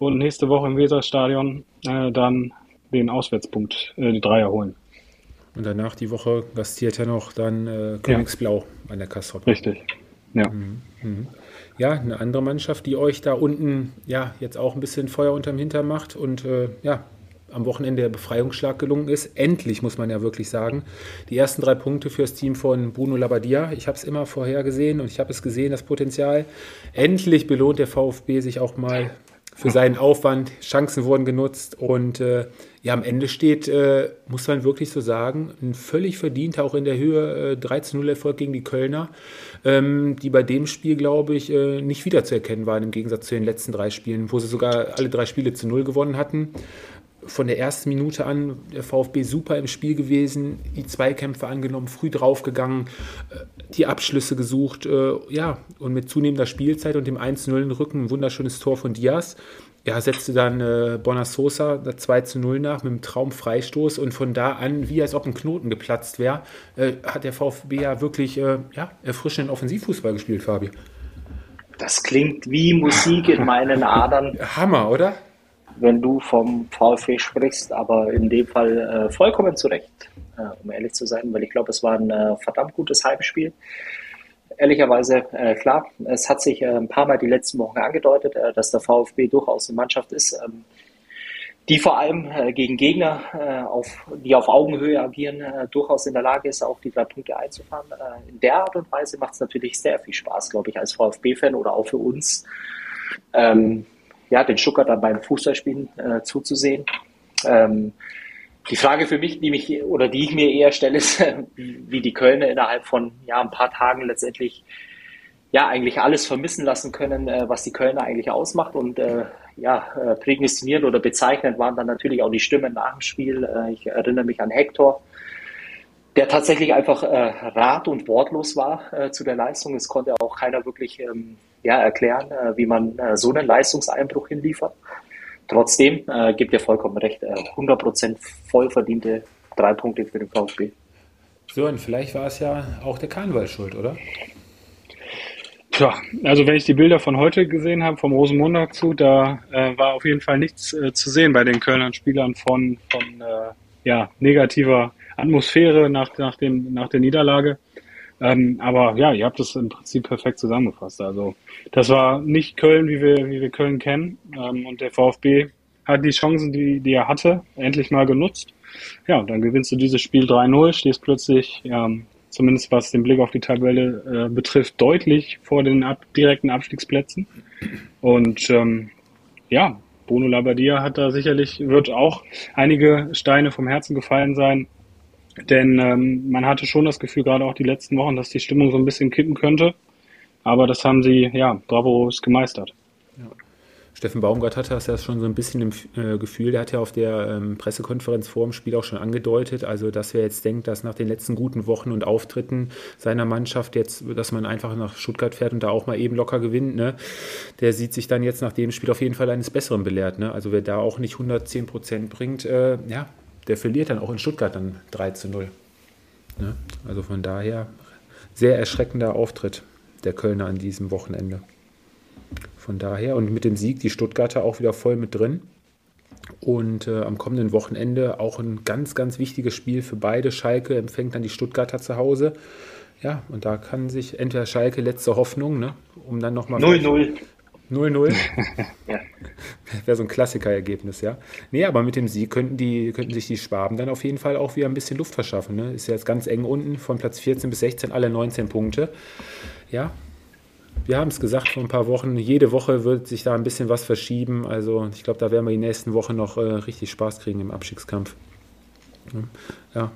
und nächste Woche im Weserstadion äh, dann den Auswärtspunkt, äh, die Dreier holen. Und danach die Woche gastiert er noch dann äh, Königsblau ja. an der Kassel. Richtig, ja. Mhm. Mhm. Ja, eine andere Mannschaft, die euch da unten ja jetzt auch ein bisschen Feuer unterm Hintern macht und äh, ja, am Wochenende der Befreiungsschlag gelungen ist. Endlich, muss man ja wirklich sagen. Die ersten drei Punkte für das Team von Bruno Labbadia. Ich habe es immer vorher gesehen und ich habe es gesehen, das Potenzial. Endlich belohnt der VfB sich auch mal für seinen Aufwand. Chancen wurden genutzt und äh, ja, am Ende steht, äh, muss man wirklich so sagen, ein völlig verdienter, auch in der Höhe, äh, 13-0-Erfolg gegen die Kölner, ähm, die bei dem Spiel, glaube ich, äh, nicht wiederzuerkennen waren im Gegensatz zu den letzten drei Spielen, wo sie sogar alle drei Spiele zu Null gewonnen hatten von der ersten Minute an der VfB super im Spiel gewesen, die Zweikämpfe angenommen, früh draufgegangen, äh, die Abschlüsse gesucht, äh, ja, und mit zunehmender Spielzeit und dem 1-0 in Rücken ein wunderschönes Tor von Diaz. Ja, setzte dann äh, Bonasosa das 2 0 nach mit einem Traumfreistoß und von da an, wie als ob ein Knoten geplatzt wäre, äh, hat der VfB ja wirklich äh, ja, erfrischenden Offensivfußball gespielt, Fabi. Das klingt wie Musik in meinen Adern. Hammer, oder? Wenn du vom VfB sprichst, aber in dem Fall äh, vollkommen zu Recht, äh, um ehrlich zu sein, weil ich glaube, es war ein äh, verdammt gutes Heimspiel. Ehrlicherweise, äh, klar, es hat sich äh, ein paar Mal die letzten Wochen angedeutet, äh, dass der VfB durchaus eine Mannschaft ist, ähm, die vor allem gegen Gegner, auf, die auf Augenhöhe agieren, durchaus in der Lage ist, auch die drei Punkte einzufahren. In der Art und Weise macht es natürlich sehr viel Spaß, glaube ich, als VfB-Fan oder auch für uns, ähm, ja, den Stuttgarter beim Fußballspielen äh, zuzusehen. Ähm, die Frage für mich, die mich oder die ich mir eher stelle, ist, wie die Kölner innerhalb von ja, ein paar Tagen letztendlich ja eigentlich alles vermissen lassen können, äh, was die Kölner eigentlich ausmacht. Und äh, ja, äh, prädestiniert oder bezeichnend waren dann natürlich auch die Stimmen nach dem Spiel. Äh, ich erinnere mich an Hector, der tatsächlich einfach äh, rat- und wortlos war äh, zu der Leistung. Es konnte auch keiner wirklich ähm, ja, erklären, äh, wie man äh, so einen Leistungseinbruch hinliefert. Trotzdem äh, gibt ihr vollkommen recht, äh, 100% voll verdiente drei Punkte für den VfB. So, und vielleicht war es ja auch der Karneval schuld, oder? Tja, also wenn ich die Bilder von heute gesehen habe, vom Rosenmontag zu, da äh, war auf jeden Fall nichts äh, zu sehen bei den Kölner Spielern von, von äh, ja, negativer Atmosphäre nach, nach, dem, nach der Niederlage. Ähm, aber ja, ihr habt es im Prinzip perfekt zusammengefasst. Also das war nicht Köln, wie wir, wie wir Köln kennen. Ähm, und der VfB hat die Chancen, die, die er hatte, endlich mal genutzt. Ja, und dann gewinnst du dieses Spiel 3-0, stehst plötzlich ähm, zumindest was den Blick auf die Tabelle äh, betrifft, deutlich vor den ab direkten Abstiegsplätzen. Und ähm, ja, Bruno Labbadia hat da sicherlich, wird auch einige Steine vom Herzen gefallen sein. Denn ähm, man hatte schon das Gefühl, gerade auch die letzten Wochen, dass die Stimmung so ein bisschen kippen könnte. Aber das haben sie, ja, bravos gemeistert. Steffen Baumgart hatte das ja schon so ein bisschen im äh, Gefühl, der hat ja auf der ähm, Pressekonferenz vor dem Spiel auch schon angedeutet, also dass wer jetzt denkt, dass nach den letzten guten Wochen und Auftritten seiner Mannschaft jetzt, dass man einfach nach Stuttgart fährt und da auch mal eben locker gewinnt, ne, der sieht sich dann jetzt nach dem Spiel auf jeden Fall eines Besseren belehrt. Ne? Also wer da auch nicht 110 Prozent bringt, äh, ja, der verliert dann auch in Stuttgart dann 3 zu 0. Ne? Also von daher sehr erschreckender Auftritt der Kölner an diesem Wochenende. Von daher und mit dem Sieg die Stuttgarter auch wieder voll mit drin. Und äh, am kommenden Wochenende auch ein ganz, ganz wichtiges Spiel für beide. Schalke empfängt dann die Stuttgarter zu Hause. Ja, und da kann sich entweder Schalke letzte Hoffnung, ne, um dann nochmal. 0-0. 0-0. ja. Wäre so ein Klassikerergebnis, ja. Nee, aber mit dem Sieg könnten, die, könnten sich die Schwaben dann auf jeden Fall auch wieder ein bisschen Luft verschaffen. Ne? Ist ja jetzt ganz eng unten, von Platz 14 bis 16 alle 19 Punkte. Ja, wir haben es gesagt vor ein paar Wochen, jede Woche wird sich da ein bisschen was verschieben. Also ich glaube, da werden wir die nächsten Wochen noch äh, richtig Spaß kriegen im Abstiegskampf. Ja.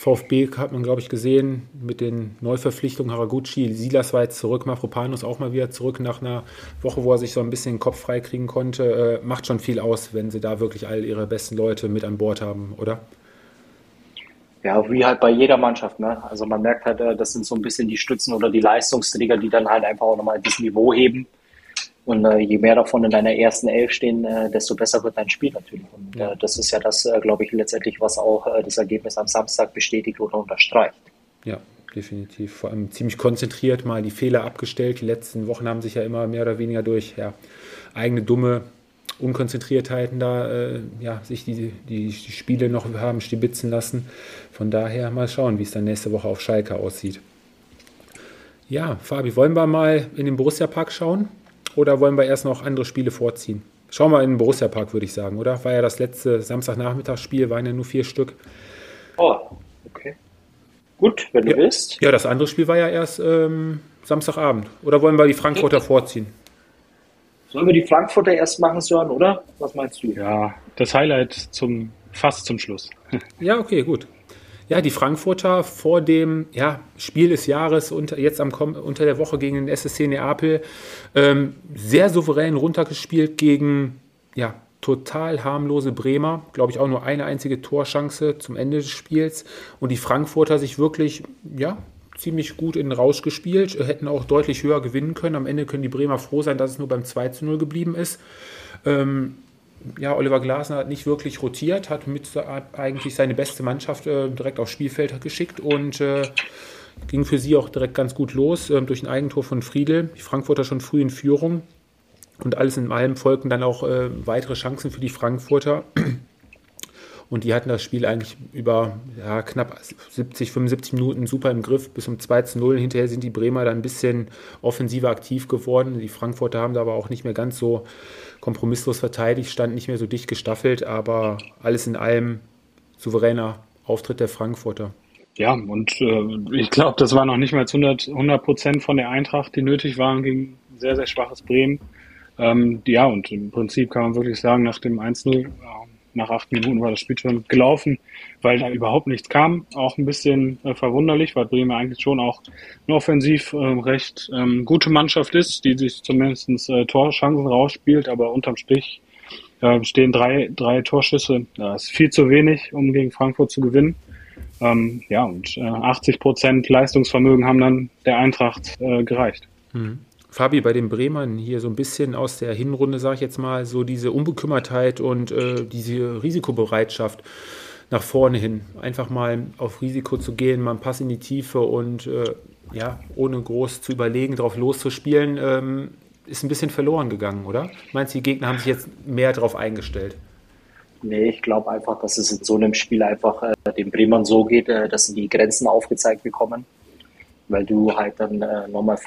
VfB hat man, glaube ich, gesehen mit den Neuverpflichtungen Haraguchi. Silas war jetzt zurück, Mafropanus auch mal wieder zurück nach einer Woche, wo er sich so ein bisschen den Kopf frei kriegen konnte. Äh, macht schon viel aus, wenn sie da wirklich all ihre besten Leute mit an Bord haben, oder? Ja, wie halt bei jeder Mannschaft. Ne? Also man merkt halt, äh, das sind so ein bisschen die Stützen oder die Leistungsträger, die dann halt einfach auch nochmal das Niveau heben. Und äh, je mehr davon in deiner ersten Elf stehen, äh, desto besser wird dein Spiel natürlich. Und ja. äh, das ist ja das, äh, glaube ich, letztendlich, was auch äh, das Ergebnis am Samstag bestätigt oder unterstreicht. Ja, definitiv. Vor allem ziemlich konzentriert mal die Fehler abgestellt. Die letzten Wochen haben sich ja immer mehr oder weniger durch ja, eigene dumme Unkonzentriertheiten da äh, ja, sich die, die, die, Spiele noch haben stibitzen lassen. Von daher mal schauen, wie es dann nächste Woche auf Schalke aussieht. Ja, Fabi, wollen wir mal in den Borussia-Park schauen oder wollen wir erst noch andere Spiele vorziehen? Schauen wir in den Borussia-Park, würde ich sagen, oder? War ja das letzte Samstagnachmittagsspiel, waren ja nur vier Stück. Oh, okay. Gut, wenn du ja, willst. Ja, das andere Spiel war ja erst ähm, Samstagabend. Oder wollen wir die Frankfurter okay. vorziehen? Sollen wir die Frankfurter erst machen, Sören, oder? Was meinst du? Ja, das Highlight zum fast zum Schluss. ja, okay, gut. Ja, die Frankfurter vor dem ja, Spiel des Jahres unter, jetzt am, unter der Woche gegen den SSC Neapel ähm, sehr souverän runtergespielt gegen ja, total harmlose Bremer. Glaube ich auch nur eine einzige Torschance zum Ende des Spiels. Und die Frankfurter sich wirklich ja, ziemlich gut in den Rausch gespielt, hätten auch deutlich höher gewinnen können. Am Ende können die Bremer froh sein, dass es nur beim 2 zu 0 geblieben ist. Ähm, ja, Oliver Glasner hat nicht wirklich rotiert, hat mit eigentlich seine beste Mannschaft äh, direkt aufs Spielfeld geschickt und äh, ging für sie auch direkt ganz gut los ähm, durch ein Eigentor von Friedel. Die Frankfurter schon früh in Führung. Und alles in allem folgten dann auch äh, weitere Chancen für die Frankfurter. Und die hatten das Spiel eigentlich über ja, knapp 70, 75 Minuten super im Griff bis um 2 zu 0. Hinterher sind die Bremer dann ein bisschen offensiver aktiv geworden. Die Frankfurter haben da aber auch nicht mehr ganz so kompromisslos verteidigt, standen nicht mehr so dicht gestaffelt, aber alles in allem souveräner Auftritt der Frankfurter. Ja, und äh, ich glaube, das war noch nicht mal 100 Prozent von der Eintracht, die nötig waren gegen sehr, sehr schwaches Bremen. Ähm, ja, und im Prinzip kann man wirklich sagen, nach dem 1-0, äh, nach acht Minuten war das Spiel schon gelaufen, weil da überhaupt nichts kam. Auch ein bisschen äh, verwunderlich, weil Bremen eigentlich schon auch eine offensiv äh, recht ähm, gute Mannschaft ist, die sich zumindest äh, Torchancen rausspielt, aber unterm Strich äh, stehen drei, drei Torschüsse. Das ist viel zu wenig, um gegen Frankfurt zu gewinnen. Ähm, ja, und äh, 80 Prozent Leistungsvermögen haben dann der Eintracht äh, gereicht. Mhm. Fabi, bei den Bremern hier so ein bisschen aus der Hinrunde, sage ich jetzt mal, so diese Unbekümmertheit und äh, diese Risikobereitschaft nach vorne hin. Einfach mal auf Risiko zu gehen, mal einen Pass in die Tiefe und äh, ja, ohne groß zu überlegen, drauf loszuspielen, ähm, ist ein bisschen verloren gegangen, oder? Meinst du, die Gegner haben sich jetzt mehr darauf eingestellt? Nee, ich glaube einfach, dass es in so einem Spiel einfach äh, den Bremern so geht, äh, dass sie die Grenzen aufgezeigt bekommen, weil du halt dann äh, nochmal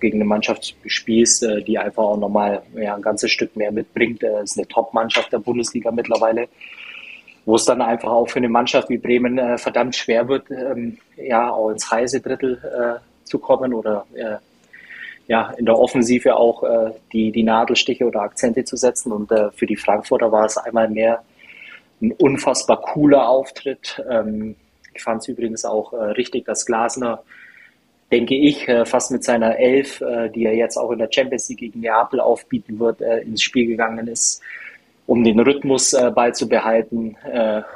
gegen eine Mannschaft spielst, äh, die einfach auch nochmal ja, ein ganzes Stück mehr mitbringt. Es äh, ist eine Top-Mannschaft der Bundesliga mittlerweile, wo es dann einfach auch für eine Mannschaft wie Bremen äh, verdammt schwer wird, ähm, ja, auch ins heiße Drittel äh, zu kommen oder äh, ja, in der Offensive auch äh, die, die Nadelstiche oder Akzente zu setzen. Und für die Frankfurter war es einmal mehr ein unfassbar cooler Auftritt. Ähm, ich fand es übrigens auch richtig, dass Glasner denke ich, äh, fast mit seiner Elf, äh, die er jetzt auch in der Champions League gegen Neapel aufbieten wird, äh, ins Spiel gegangen ist, um den Rhythmus beizubehalten,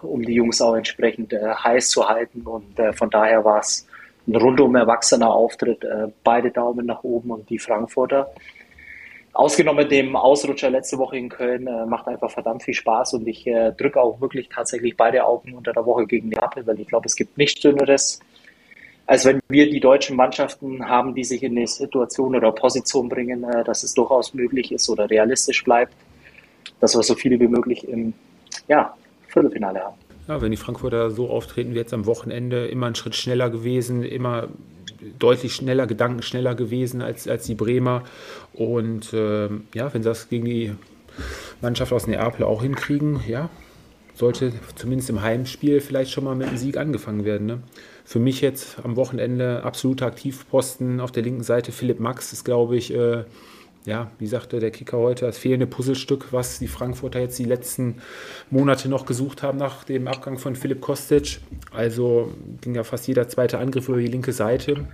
um die Jungs auch entsprechend heiß zu halten. Und von daher war es ein rundum erwachsener Auftritt. Beide Daumen nach oben und die Frankfurter. Ausgenommen dem Ausrutscher letzte Woche in Köln, macht einfach verdammt viel Spaß und ich drücke auch wirklich tatsächlich beide Augen unter der Woche gegen Neapel, weil ich glaube, es gibt nichts Schöneres, als wenn wir die deutschen Mannschaften haben, die sich in eine Situation oder Position bringen, äh, dass es durchaus möglich ist oder realistisch bleibt, dass wir so viele wie möglich im ja, Viertelfinale haben. Ja, wenn die Frankfurter so auftreten wie jetzt am Wochenende, immer einen Schritt schneller gewesen, immer deutlich schneller, Gedanken schneller gewesen als, als die Bremer. Und äh, ja, wenn sie das gegen die Mannschaft aus Neapel auch hinkriegen, ja, sollte zumindest im Heimspiel vielleicht schon mal mit einem Sieg angefangen werden. Ne? Für mich jetzt am Wochenende absoluter Aktivposten auf der linken Seite. Philipp Max ist, glaube ich, äh, ja, wie sagte der Kicker heute, das fehlende Puzzlestück, was die Frankfurter jetzt die letzten Monate noch gesucht haben nach dem Abgang von Philipp Kostic. Also ging ja fast jeder zweite Angriff über die linke Seite.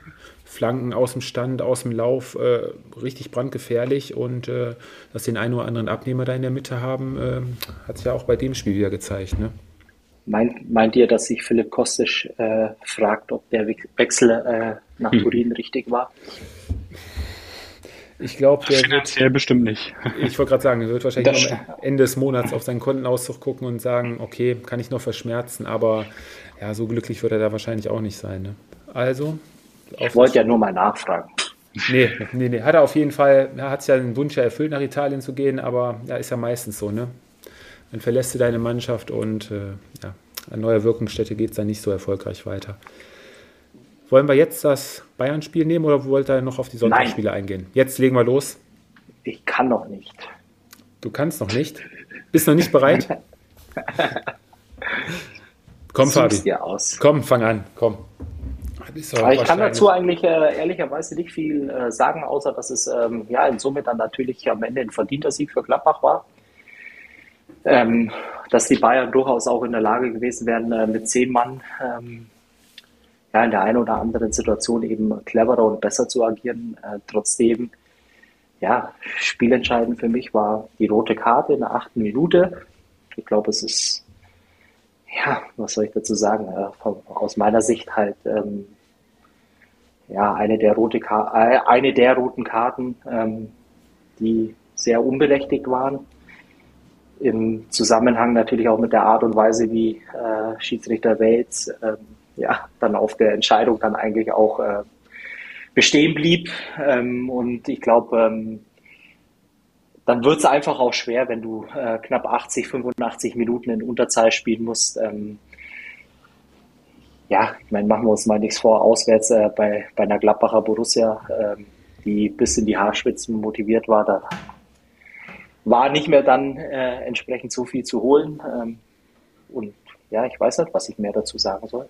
Flanken aus dem Stand, aus dem Lauf, äh, richtig brandgefährlich und äh, dass den einen oder anderen Abnehmer da in der Mitte haben, äh, hat es ja auch bei dem Spiel wieder gezeigt. Ne? Meint, meint ihr, dass sich Philipp Kostisch äh, fragt, ob der Wechsel äh, nach hm. Turin richtig war? Ich glaube, der Finanziell wird, bestimmt nicht. Ich wollte gerade sagen, er wird wahrscheinlich am Ende des Monats auf seinen Kontenauszug gucken und sagen, okay, kann ich noch verschmerzen, aber ja, so glücklich wird er da wahrscheinlich auch nicht sein. Ne? Also. Ich wollte ja nur mal nachfragen. Nee, nee, nee. Hat er auf jeden Fall, er hat es ja den Wunsch ja erfüllt, nach Italien zu gehen, aber ja, ist ja meistens so, ne? Dann verlässt du deine Mannschaft und äh, ja, an neuer Wirkungsstätte geht es dann nicht so erfolgreich weiter. Wollen wir jetzt das Bayern-Spiel nehmen oder wollt ihr noch auf die Sonntagsspiele eingehen? Jetzt legen wir los. Ich kann noch nicht. Du kannst noch nicht? Bist noch nicht bereit? komm, Fabi. Dir aus. Komm, fang an. Komm. Aber ich kann dazu eigentlich äh, ehrlicherweise nicht viel äh, sagen, außer dass es ähm, ja in Summe dann natürlich am Ende ein verdienter Sieg für Gladbach war ähm, dass die Bayern durchaus auch in der Lage gewesen wären, äh, mit zehn Mann ähm, ja, in der einen oder anderen Situation eben cleverer und besser zu agieren. Äh, trotzdem, ja, spielentscheidend für mich war die rote Karte in der achten Minute. Ich glaube, es ist, ja, was soll ich dazu sagen? Äh, von, aus meiner Sicht halt ähm, ja, eine der, rote Ka äh, eine der roten Karten, ähm, die sehr unberechtigt waren im Zusammenhang natürlich auch mit der Art und Weise, wie äh, Schiedsrichter Wales ähm, ja, dann auf der Entscheidung dann eigentlich auch äh, bestehen blieb. Ähm, und ich glaube, ähm, dann wird es einfach auch schwer, wenn du äh, knapp 80, 85 Minuten in Unterzahl spielen musst. Ähm, ja, ich meine, machen wir uns mal nichts vor, auswärts äh, bei, bei einer Gladbacher Borussia, ähm, die bis in die Haarspitzen motiviert war, da war nicht mehr dann äh, entsprechend so viel zu holen. Ähm, und ja, ich weiß nicht, was ich mehr dazu sagen soll.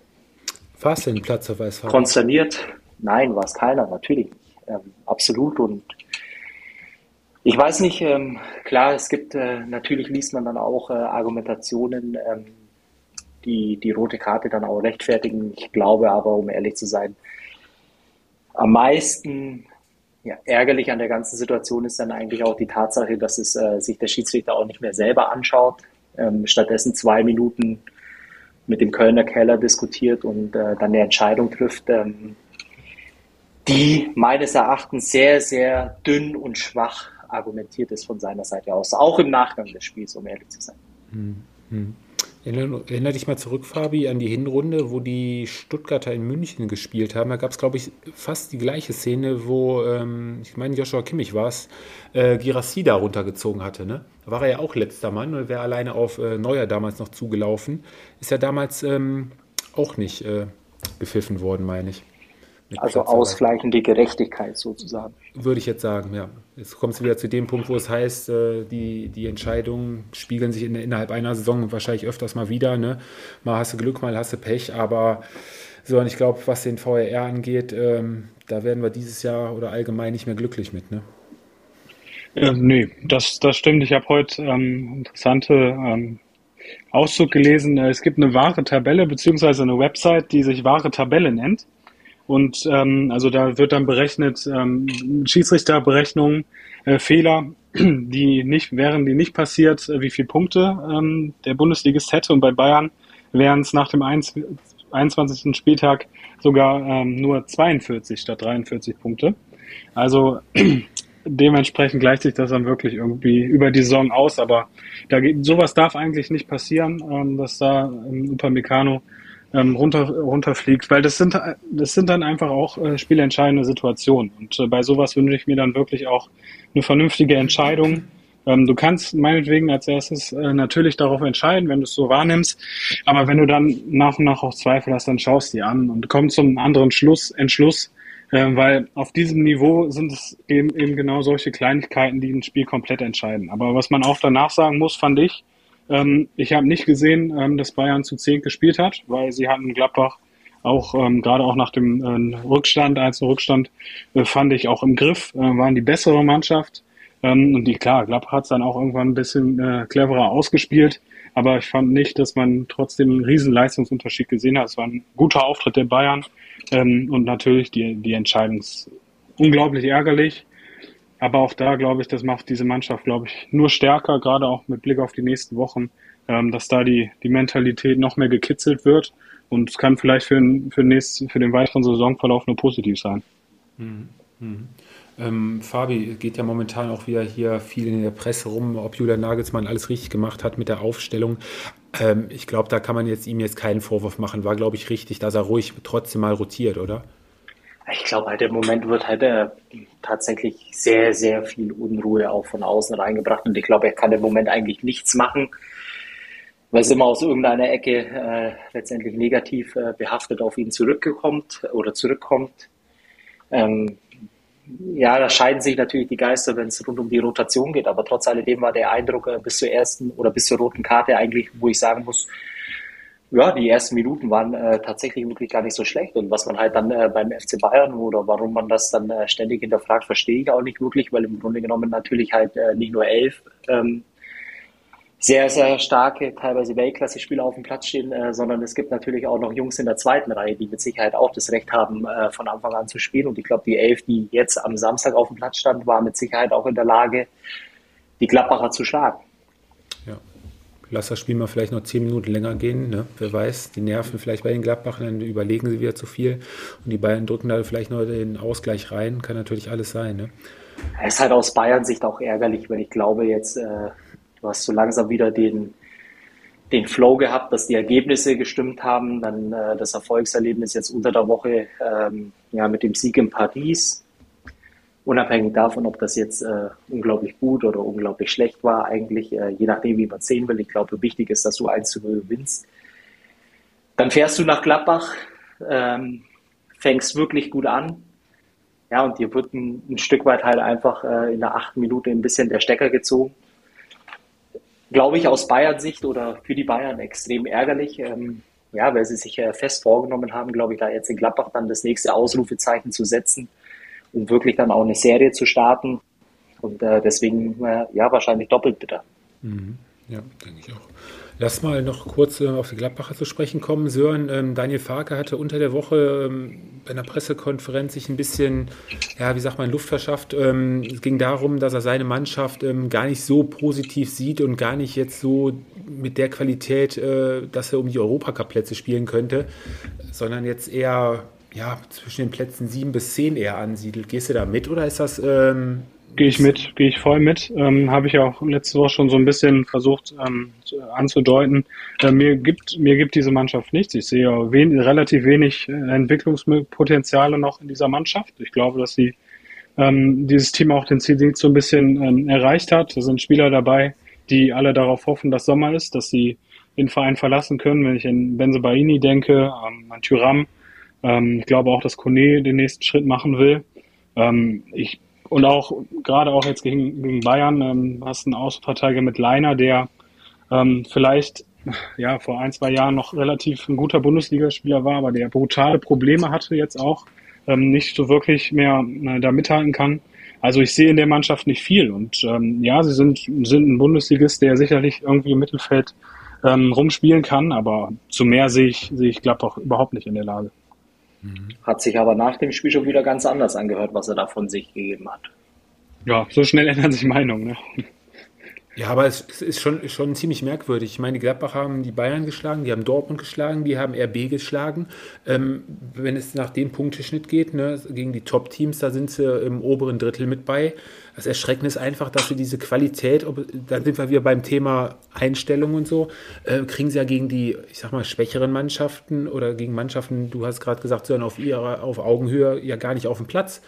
War es denn Platz auf Eisfahrer? Konsterniert? Nein, war es keiner, natürlich. Ähm, absolut. Und ich weiß nicht, ähm, klar, es gibt, äh, natürlich liest man dann auch äh, Argumentationen, ähm, die die rote Karte dann auch rechtfertigen. Ich glaube aber, um ehrlich zu sein, am meisten ja, ärgerlich an der ganzen Situation ist dann eigentlich auch die Tatsache, dass es äh, sich der Schiedsrichter auch nicht mehr selber anschaut, ähm, stattdessen zwei Minuten mit dem Kölner Keller diskutiert und äh, dann eine Entscheidung trifft, ähm, die meines Erachtens sehr, sehr dünn und schwach argumentiert ist von seiner Seite aus, auch im Nachgang des Spiels, um ehrlich zu sein. Hm, hm. Erinnere dich mal zurück, Fabi, an die Hinrunde, wo die Stuttgarter in München gespielt haben. Da gab es, glaube ich, fast die gleiche Szene, wo, ähm, ich meine, Joshua Kimmich war es, äh, Girassi da runtergezogen hatte. Ne? Da war er ja auch letzter Mann und wäre alleine auf äh, Neuer damals noch zugelaufen. Ist ja damals ähm, auch nicht äh, gepfiffen worden, meine ich. Also ausgleichende Gerechtigkeit sozusagen. Würde ich jetzt sagen, ja. Jetzt kommt es wieder zu dem Punkt, wo es heißt, äh, die, die Entscheidungen spiegeln sich in, innerhalb einer Saison wahrscheinlich öfters mal wieder. Ne? Mal hast du Glück, mal hast du Pech, aber so, und ich glaube, was den VRR angeht, ähm, da werden wir dieses Jahr oder allgemein nicht mehr glücklich mit. Ne? Äh, nee, das, das stimmt. Ich habe heute ähm, interessante ähm, Auszug gelesen. Es gibt eine wahre Tabelle, beziehungsweise eine Website, die sich wahre Tabelle nennt. Und ähm, also da wird dann berechnet, ähm, Schiedsrichterberechnungen, äh, Fehler, die nicht, wären die nicht passiert, äh, wie viele Punkte ähm, der Bundesligist hätte. Und bei Bayern wären es nach dem 21. Spieltag sogar ähm, nur 42 statt 43 Punkte. Also dementsprechend gleicht sich das dann wirklich irgendwie über die Saison aus. Aber da geht, sowas darf eigentlich nicht passieren, ähm, dass da ähm, Upamecano ähm, runter, runterfliegt, weil das sind, das sind dann einfach auch äh, spielentscheidende Situationen. Und äh, bei sowas wünsche ich mir dann wirklich auch eine vernünftige Entscheidung. Ähm, du kannst meinetwegen als erstes äh, natürlich darauf entscheiden, wenn du es so wahrnimmst, aber wenn du dann nach und nach auch Zweifel hast, dann schaust die an und kommst zum anderen Schluss, Entschluss, äh, weil auf diesem Niveau sind es eben, eben genau solche Kleinigkeiten, die ein Spiel komplett entscheiden. Aber was man auch danach sagen muss, fand ich, ähm, ich habe nicht gesehen, ähm, dass Bayern zu 10 gespielt hat, weil sie hatten Gladbach auch ähm, gerade auch nach dem äh, Rückstand, als Rückstand, äh, fand ich auch im Griff, äh, waren die bessere Mannschaft. Ähm, und die, klar, Gladbach hat es dann auch irgendwann ein bisschen äh, cleverer ausgespielt. Aber ich fand nicht, dass man trotzdem einen riesen Leistungsunterschied gesehen hat. Es war ein guter Auftritt der Bayern ähm, und natürlich die, die Entscheidung ist unglaublich ärgerlich. Aber auch da glaube ich, das macht diese Mannschaft, glaube ich, nur stärker, gerade auch mit Blick auf die nächsten Wochen, ähm, dass da die, die Mentalität noch mehr gekitzelt wird. Und es kann vielleicht für den, für, nächsten, für den weiteren Saisonverlauf nur positiv sein. Mhm. Mhm. Ähm, Fabi, geht ja momentan auch wieder hier viel in der Presse rum, ob Julian Nagelsmann alles richtig gemacht hat mit der Aufstellung. Ähm, ich glaube, da kann man jetzt ihm jetzt keinen Vorwurf machen. War, glaube ich, richtig, dass er ruhig trotzdem mal rotiert, oder? Ich glaube halt, im Moment wird halt äh, tatsächlich sehr, sehr viel Unruhe auch von außen reingebracht und ich glaube, er kann im Moment eigentlich nichts machen, weil es immer aus irgendeiner Ecke äh, letztendlich negativ äh, behaftet auf ihn zurückgekommt oder zurückkommt. Ähm, ja, da scheiden sich natürlich die Geister, wenn es rund um die Rotation geht, aber trotz alledem war der Eindruck äh, bis zur ersten oder bis zur roten Karte eigentlich, wo ich sagen muss, ja, die ersten Minuten waren äh, tatsächlich wirklich gar nicht so schlecht. Und was man halt dann äh, beim FC Bayern oder warum man das dann äh, ständig hinterfragt, verstehe ich auch nicht wirklich, weil im Grunde genommen natürlich halt äh, nicht nur elf ähm, sehr, sehr starke, teilweise Weltklasse-Spieler auf dem Platz stehen, äh, sondern es gibt natürlich auch noch Jungs in der zweiten Reihe, die mit Sicherheit auch das Recht haben, äh, von Anfang an zu spielen. Und ich glaube, die elf, die jetzt am Samstag auf dem Platz stand, war mit Sicherheit auch in der Lage, die Gladbacher zu schlagen lass das Spiel mal vielleicht noch zehn Minuten länger gehen. Ne? Wer weiß, die Nerven vielleicht bei den Gladbachern, überlegen sie wieder zu viel und die Bayern drücken da vielleicht noch den Ausgleich rein. Kann natürlich alles sein. Ne? Es ist halt aus Bayern Sicht auch ärgerlich, weil ich glaube jetzt, äh, du hast so langsam wieder den, den Flow gehabt, dass die Ergebnisse gestimmt haben. Dann äh, das Erfolgserlebnis jetzt unter der Woche ähm, ja, mit dem Sieg in Paris. Unabhängig davon, ob das jetzt äh, unglaublich gut oder unglaublich schlecht war, eigentlich, äh, je nachdem, wie man es sehen will. Ich glaube, wichtig ist, dass du 1 zu 0 gewinnst. Dann fährst du nach Gladbach, ähm, fängst wirklich gut an. Ja, und dir wird ein, ein Stück weit halt einfach äh, in der achten Minute ein bisschen der Stecker gezogen glaube ich, aus Bayern-Sicht oder für die Bayern extrem ärgerlich. Ähm, ja, weil sie sich äh, fest vorgenommen haben, glaube ich, da jetzt in Gladbach dann das nächste Ausrufezeichen zu setzen und wirklich dann auch eine Serie zu starten. Und äh, deswegen, äh, ja, wahrscheinlich doppelt bitter. Mhm. Ja, denke ich auch. Lass mal noch kurz äh, auf die Gladbacher zu sprechen kommen. Sören, ähm, Daniel Farke hatte unter der Woche ähm, bei einer Pressekonferenz sich ein bisschen, ja, wie sagt man, Luft verschafft. Ähm, es ging darum, dass er seine Mannschaft ähm, gar nicht so positiv sieht und gar nicht jetzt so mit der Qualität, äh, dass er um die Europacup-Plätze spielen könnte, sondern jetzt eher ja, zwischen den Plätzen sieben bis zehn eher ansiedelt. Gehst du da mit oder ist das ähm, Gehe ich mit, gehe ich voll mit. Ähm, Habe ich auch letzte Woche schon so ein bisschen versucht ähm, anzudeuten. Äh, mir gibt mir gibt diese Mannschaft nichts. Ich sehe wen, relativ wenig äh, Entwicklungspotenziale noch in dieser Mannschaft. Ich glaube, dass sie ähm, dieses Team auch den Ziel so ein bisschen ähm, erreicht hat. Da sind Spieler dabei, die alle darauf hoffen, dass Sommer ist, dass sie den Verein verlassen können. Wenn ich an Benzebaini denke, ähm, an Tyram, ähm, ich glaube auch, dass Kone den nächsten Schritt machen will. Ähm, ich und auch gerade auch jetzt gegen, gegen Bayern ähm, hast einen Außenverteidiger mit Leiner, der ähm, vielleicht ja vor ein, zwei Jahren noch relativ ein guter Bundesligaspieler war, aber der brutale Probleme hatte jetzt auch, ähm, nicht so wirklich mehr äh, da mithalten kann. Also ich sehe in der Mannschaft nicht viel. Und ähm, ja, sie sind, sind ein Bundesligist, der sicherlich irgendwie im Mittelfeld ähm, rumspielen kann, aber zu mehr sehe ich, sehe ich Gladbach überhaupt nicht in der Lage. Hat sich aber nach dem Spiel schon wieder ganz anders angehört, was er da von sich gegeben hat. Ja, so schnell ändern sich Meinungen. Ne? Ja, aber es ist schon, schon ziemlich merkwürdig. Ich meine, die Gladbach haben die Bayern geschlagen, die haben Dortmund geschlagen, die haben RB geschlagen. Ähm, wenn es nach dem Punkteschnitt geht, ne, gegen die Top-Teams, da sind sie im oberen Drittel mit bei. Das Erschreckende ist einfach, dass sie diese Qualität, ob, da sind wir wieder beim Thema Einstellung und so, äh, kriegen sie ja gegen die, ich sag mal, schwächeren Mannschaften oder gegen Mannschaften, du hast gerade gesagt, sondern auf ihrer, auf Augenhöhe ja gar nicht auf dem Platz.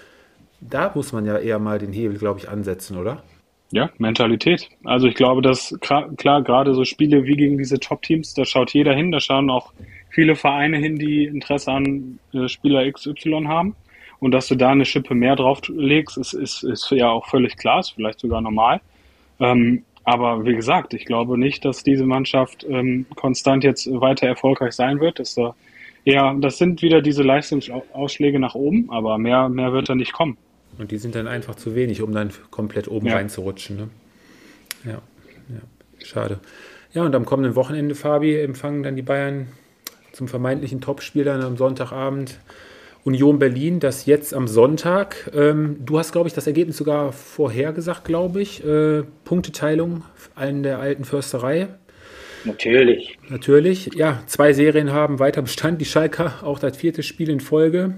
Da muss man ja eher mal den Hebel, glaube ich, ansetzen, oder? Ja, Mentalität. Also ich glaube, dass klar, gerade so Spiele wie gegen diese Top-Teams, da schaut jeder hin, da schauen auch viele Vereine hin, die Interesse an äh, Spieler XY haben. Und dass du da eine Schippe mehr drauflegst, ist, ist, ist ja auch völlig klar, ist vielleicht sogar normal. Ähm, aber wie gesagt, ich glaube nicht, dass diese Mannschaft ähm, konstant jetzt weiter erfolgreich sein wird. Dass da eher, das sind wieder diese Leistungsausschläge nach oben, aber mehr, mehr wird da nicht kommen. Und die sind dann einfach zu wenig, um dann komplett oben ja. reinzurutschen. Ne? Ja, ja, schade. Ja, und am kommenden Wochenende, Fabi, empfangen dann die Bayern zum vermeintlichen Topspiel dann am Sonntagabend Union Berlin, das jetzt am Sonntag. Ähm, du hast, glaube ich, das Ergebnis sogar vorhergesagt, glaube ich. Äh, Punkteteilung allen der alten Försterei. Natürlich. Natürlich. Ja, zwei Serien haben weiter Bestand. Die Schalker auch das vierte Spiel in Folge.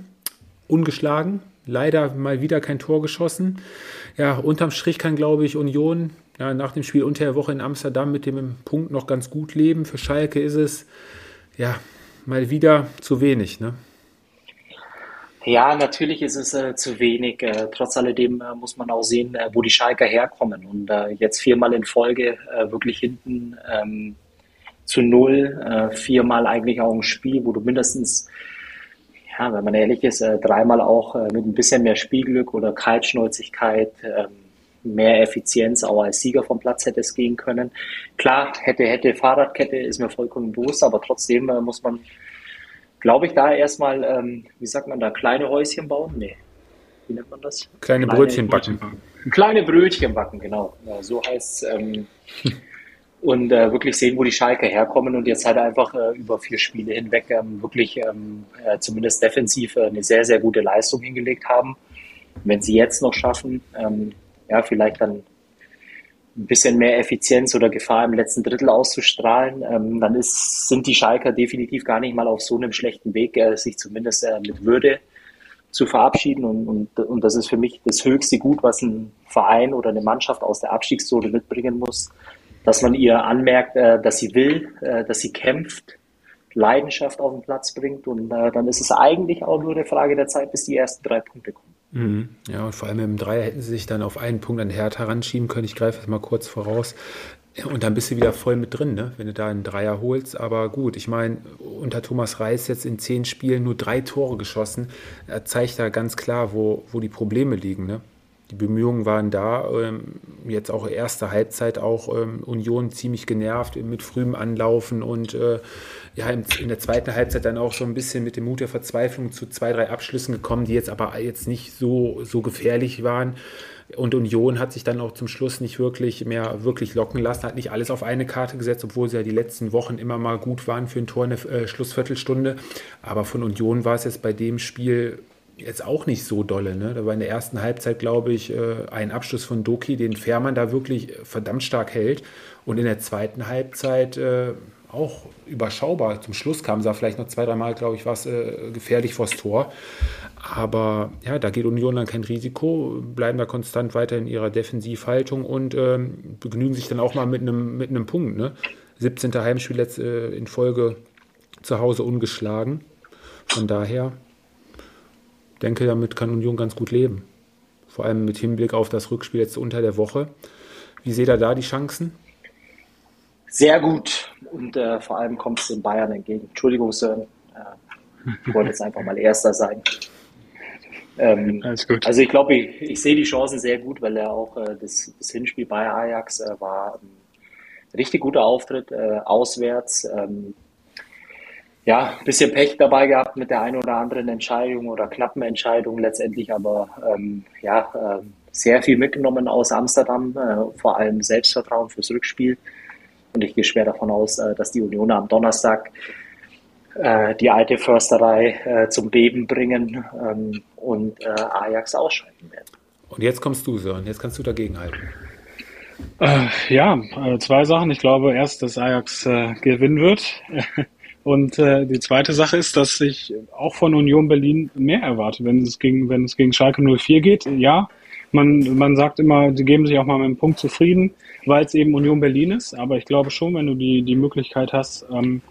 Ungeschlagen leider mal wieder kein Tor geschossen. Ja, unterm Strich kann, glaube ich, Union ja, nach dem Spiel unter der Woche in Amsterdam mit dem Punkt noch ganz gut leben. Für Schalke ist es ja mal wieder zu wenig. Ne? Ja, natürlich ist es äh, zu wenig. Äh, trotz alledem äh, muss man auch sehen, äh, wo die Schalker herkommen. Und äh, jetzt viermal in Folge äh, wirklich hinten ähm, zu null, viermal eigentlich auch ein Spiel, wo du mindestens ja, wenn man ehrlich ist, dreimal auch mit ein bisschen mehr Spielglück oder Kaltschnäuzigkeit, äh, mehr Effizienz auch als Sieger vom Platz hätte es gehen können. Klar, hätte, hätte Fahrradkette, ist mir vollkommen bewusst, aber trotzdem muss man, glaube ich, da erstmal, ähm, wie sagt man da, kleine Häuschen bauen? Nee. Wie nennt man das? Kleine, kleine Brötchen backen. Kleine Brötchen backen, genau. Ja, so heißt es. Ähm, und äh, wirklich sehen, wo die Schalke herkommen und jetzt halt einfach äh, über vier Spiele hinweg ähm, wirklich ähm, äh, zumindest defensiv äh, eine sehr, sehr gute Leistung hingelegt haben. Wenn sie jetzt noch schaffen, ähm, ja, vielleicht dann ein bisschen mehr Effizienz oder Gefahr im letzten Drittel auszustrahlen, ähm, dann ist, sind die Schalker definitiv gar nicht mal auf so einem schlechten Weg, äh, sich zumindest äh, mit Würde zu verabschieden. Und, und, und das ist für mich das höchste Gut, was ein Verein oder eine Mannschaft aus der Abstiegszone mitbringen muss dass man ihr anmerkt, äh, dass sie will, äh, dass sie kämpft, Leidenschaft auf den Platz bringt. Und äh, dann ist es eigentlich auch nur eine Frage der Zeit, bis die ersten drei Punkte kommen. Mhm. Ja, und vor allem im Dreier hätten sie sich dann auf einen Punkt an Hertha heranschieben können. Ich greife jetzt mal kurz voraus. Und dann bist du wieder voll mit drin, ne? wenn du da einen Dreier holst. Aber gut, ich meine, unter Thomas Reis jetzt in zehn Spielen nur drei Tore geschossen. Er zeigt da ganz klar, wo, wo die Probleme liegen. Ne? Die Bemühungen waren da. Ähm, jetzt auch erste Halbzeit auch ähm, Union ziemlich genervt mit frühem Anlaufen und äh, ja, in, der zweiten Halbzeit dann auch so ein bisschen mit dem Mut der Verzweiflung zu zwei, drei Abschlüssen gekommen, die jetzt aber jetzt nicht so, so gefährlich waren. Und Union hat sich dann auch zum Schluss nicht wirklich mehr wirklich locken lassen, hat nicht alles auf eine Karte gesetzt, obwohl sie ja die letzten Wochen immer mal gut waren für ein Tor in der äh, Schlussviertelstunde. Aber von Union war es jetzt bei dem Spiel jetzt auch nicht so dolle. Ne? Da war in der ersten Halbzeit, glaube ich, äh, ein Abschluss von Doki, den Fährmann da wirklich verdammt stark hält. Und in der zweiten Halbzeit äh, auch überschaubar. Zum Schluss kam sie vielleicht noch zwei, dreimal, glaube ich, was äh, gefährlich vors Tor. Aber ja, da geht Union dann kein Risiko, bleiben da konstant weiter in ihrer Defensivhaltung und ähm, begnügen sich dann auch mal mit einem mit Punkt. Ne? 17. Heimspiel jetzt äh, in Folge zu Hause ungeschlagen. Von daher denke, damit kann Union ganz gut leben. Vor allem mit Hinblick auf das Rückspiel jetzt unter der Woche. Wie seht ihr da die Chancen? Sehr gut. Und äh, vor allem kommt es den Bayern entgegen. Entschuldigung, Sören. Äh, ich wollte jetzt einfach mal Erster sein. Ähm, Alles gut. Also ich glaube, ich, ich sehe die Chancen sehr gut, weil er auch äh, das, das, Hinspiel bei Ajax äh, war ein richtig guter Auftritt, äh, auswärts. Ähm, ja, ein bisschen Pech dabei gehabt mit der einen oder anderen Entscheidung oder knappen Entscheidung letztendlich, aber ähm, ja, äh, sehr viel mitgenommen aus Amsterdam, äh, vor allem Selbstvertrauen fürs Rückspiel. Und ich gehe schwer davon aus, äh, dass die Union am Donnerstag äh, die alte Försterei äh, zum Beben bringen ähm, und äh, Ajax ausschalten werden. Und jetzt kommst du, Sören, jetzt kannst du dagegenhalten. Äh, ja, zwei Sachen. Ich glaube erst, dass Ajax gewinnen wird. Und äh, die zweite Sache ist, dass ich auch von Union Berlin mehr erwarte, wenn es gegen, wenn es gegen Schalke 04 geht. Ja, man, man sagt immer, die geben sich auch mal mit einem Punkt zufrieden, weil es eben Union Berlin ist. Aber ich glaube schon, wenn du die, die Möglichkeit hast, ähm,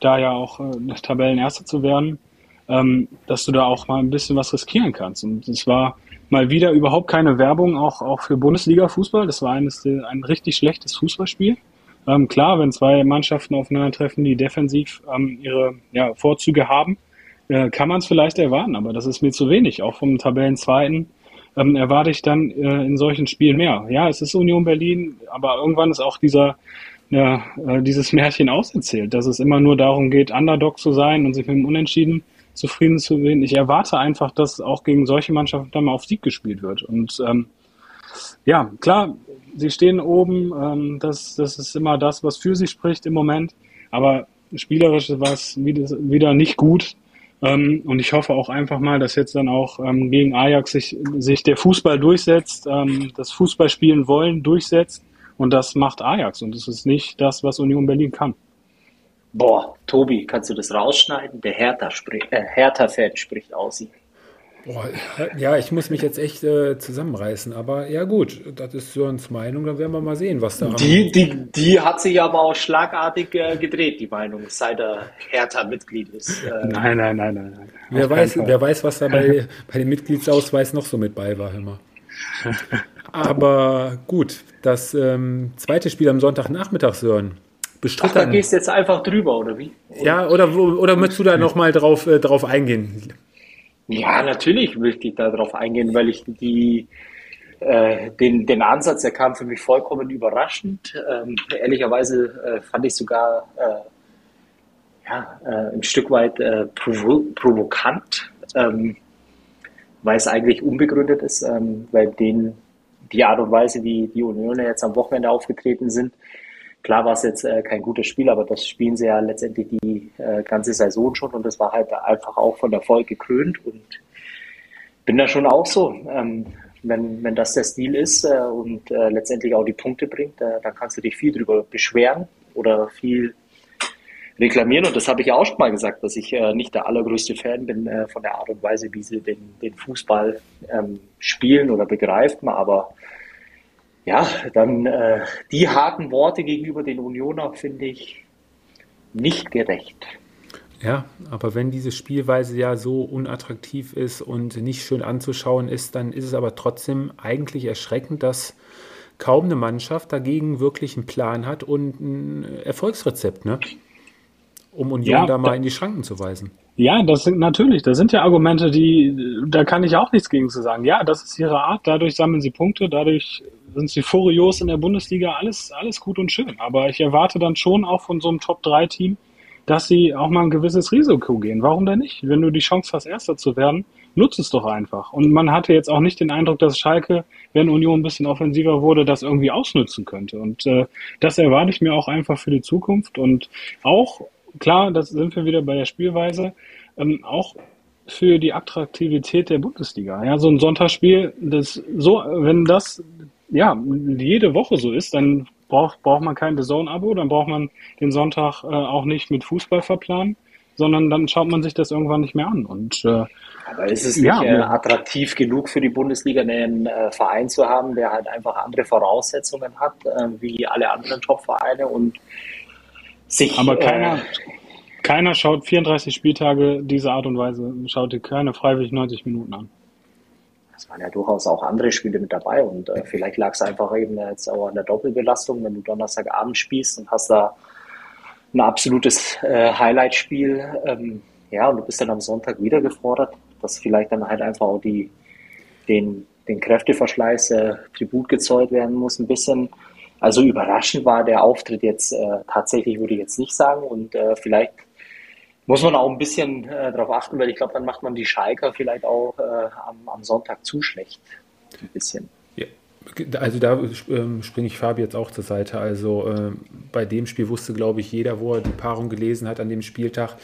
da ja auch äh, Tabellenerster zu werden, ähm, dass du da auch mal ein bisschen was riskieren kannst. Und es war mal wieder überhaupt keine Werbung, auch, auch für Bundesliga-Fußball. Das war eines, ein richtig schlechtes Fußballspiel. Ähm, klar, wenn zwei Mannschaften aufeinandertreffen, die defensiv ähm, ihre ja, Vorzüge haben, äh, kann man es vielleicht erwarten, aber das ist mir zu wenig. Auch vom Tabellenzweiten ähm, erwarte ich dann äh, in solchen Spielen mehr. Ja, es ist Union Berlin, aber irgendwann ist auch dieser ja, äh, dieses Märchen auserzählt, dass es immer nur darum geht, Underdog zu sein und sich mit dem Unentschieden zufrieden zu sehen. Ich erwarte einfach, dass auch gegen solche Mannschaften dann mal auf Sieg gespielt wird. Und ähm, ja, klar, sie stehen oben. Ähm, das, das ist immer das, was für sie spricht im Moment. Aber spielerisch war es wieder nicht gut. Ähm, und ich hoffe auch einfach mal, dass jetzt dann auch ähm, gegen Ajax sich, sich der Fußball durchsetzt, ähm, das Fußballspielen wollen durchsetzt. Und das macht Ajax. Und das ist nicht das, was Union Berlin kann. Boah, Tobi, kannst du das rausschneiden? Der Hertha-Fan sprich, äh, Hertha spricht aus. Boah, ja, ich muss mich jetzt echt äh, zusammenreißen, aber ja gut, das ist Sörens Meinung, dann werden wir mal sehen, was da Die, die, die hat sich aber auch schlagartig äh, gedreht, die Meinung, seit er Hertha-Mitglied ist. Äh, nein, nein, nein, nein. nein. Wer, weiß, wer weiß, was da bei, bei dem Mitgliedsausweis noch so mit bei war, immer. Aber gut, das ähm, zweite Spiel am Sonntagnachmittag, Sören. Bestritten. Ach, da gehst du jetzt einfach drüber, oder wie? Oder? Ja, oder, oder möchtest du da nochmal drauf, äh, drauf eingehen? Ja, natürlich möchte ich darauf eingehen, weil ich die, äh, den, den Ansatz, der kam für mich vollkommen überraschend. Ähm, ehrlicherweise äh, fand ich sogar äh, ja, äh, ein Stück weit äh, provo provokant, ähm, weil es eigentlich unbegründet ist, ähm, weil den, die Art und Weise, wie die Unioner jetzt am Wochenende aufgetreten sind, Klar war es jetzt äh, kein gutes Spiel, aber das spielen sie ja letztendlich die äh, ganze Saison schon und das war halt einfach auch von Erfolg gekrönt und bin da schon auch so. Ähm, wenn, wenn das der Stil ist äh, und äh, letztendlich auch die Punkte bringt, dann kannst du dich viel drüber beschweren oder viel reklamieren. Und das habe ich auch schon mal gesagt, dass ich äh, nicht der allergrößte Fan bin äh, von der Art und Weise, wie sie den, den Fußball ähm, spielen oder begreifen. Aber ja, dann äh, die harten Worte gegenüber den Unioner finde ich nicht gerecht. Ja, aber wenn diese Spielweise ja so unattraktiv ist und nicht schön anzuschauen ist, dann ist es aber trotzdem eigentlich erschreckend, dass kaum eine Mannschaft dagegen wirklich einen Plan hat und ein Erfolgsrezept, ne? um Union ja, da mal da, in die Schranken zu weisen. Ja, das sind natürlich, das sind ja Argumente, die, da kann ich auch nichts gegen zu sagen. Ja, das ist ihre Art, dadurch sammeln sie Punkte, dadurch sind sie furios in der Bundesliga, alles, alles gut und schön. Aber ich erwarte dann schon auch von so einem Top-3-Team, dass sie auch mal ein gewisses Risiko gehen. Warum denn nicht? Wenn du die Chance hast, Erster zu werden, nutzt es doch einfach. Und man hatte jetzt auch nicht den Eindruck, dass Schalke, wenn Union ein bisschen offensiver wurde, das irgendwie ausnutzen könnte. Und äh, das erwarte ich mir auch einfach für die Zukunft. Und auch, klar, das sind wir wieder bei der Spielweise, ähm, auch für die Attraktivität der Bundesliga. Ja, so ein Sonntagsspiel, das so, wenn das ja jede Woche so ist, dann braucht, braucht man kein The Zone-Abo, dann braucht man den Sonntag äh, auch nicht mit Fußball verplanen, sondern dann schaut man sich das irgendwann nicht mehr an. Und, äh, Aber ist es nicht ja, äh, attraktiv genug für die Bundesliga, einen äh, Verein zu haben, der halt einfach andere Voraussetzungen hat, äh, wie alle anderen Top-Vereine und sich. Aber keiner, äh, keiner schaut 34 Spieltage diese Art und Weise, schaut dir keine freiwillig 90 Minuten an es waren ja durchaus auch andere Spiele mit dabei und äh, vielleicht lag es einfach eben jetzt auch an der Doppelbelastung, wenn du Donnerstagabend spielst und hast da ein absolutes äh, Highlight-Spiel, ähm, ja, und du bist dann am Sonntag wieder gefordert, dass vielleicht dann halt einfach auch die, den, den Kräfteverschleiß äh, Tribut gezollt werden muss, ein bisschen. Also überraschend war der Auftritt jetzt äh, tatsächlich, würde ich jetzt nicht sagen. Und äh, vielleicht muss man auch ein bisschen äh, darauf achten, weil ich glaube, dann macht man die Schalker vielleicht auch äh, am, am, Sonntag zu schlecht. Ein bisschen. Ja. Also da ähm, springe ich Fabi jetzt auch zur Seite. Also äh, bei dem Spiel wusste, glaube ich, jeder, wo er die Paarung gelesen hat an dem Spieltag,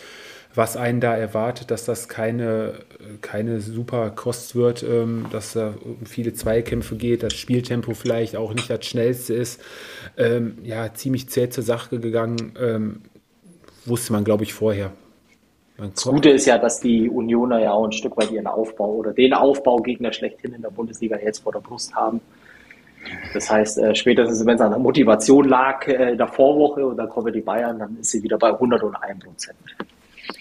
was einen da erwartet, dass das keine, keine super Kost wird, ähm, dass da um viele Zweikämpfe geht, das Spieltempo vielleicht auch nicht das schnellste ist. Ähm, ja, ziemlich zäh zur Sache gegangen, ähm, wusste man, glaube ich, vorher. Das Gute ist ja, dass die Unioner ja auch ein Stück weit ihren Aufbau oder den Aufbaugegner schlechthin in der Bundesliga jetzt vor der Brust haben. Das heißt, äh, spätestens wenn es an der Motivation lag äh, in der Vorwoche und dann kommen die Bayern, dann ist sie wieder bei 101 Prozent.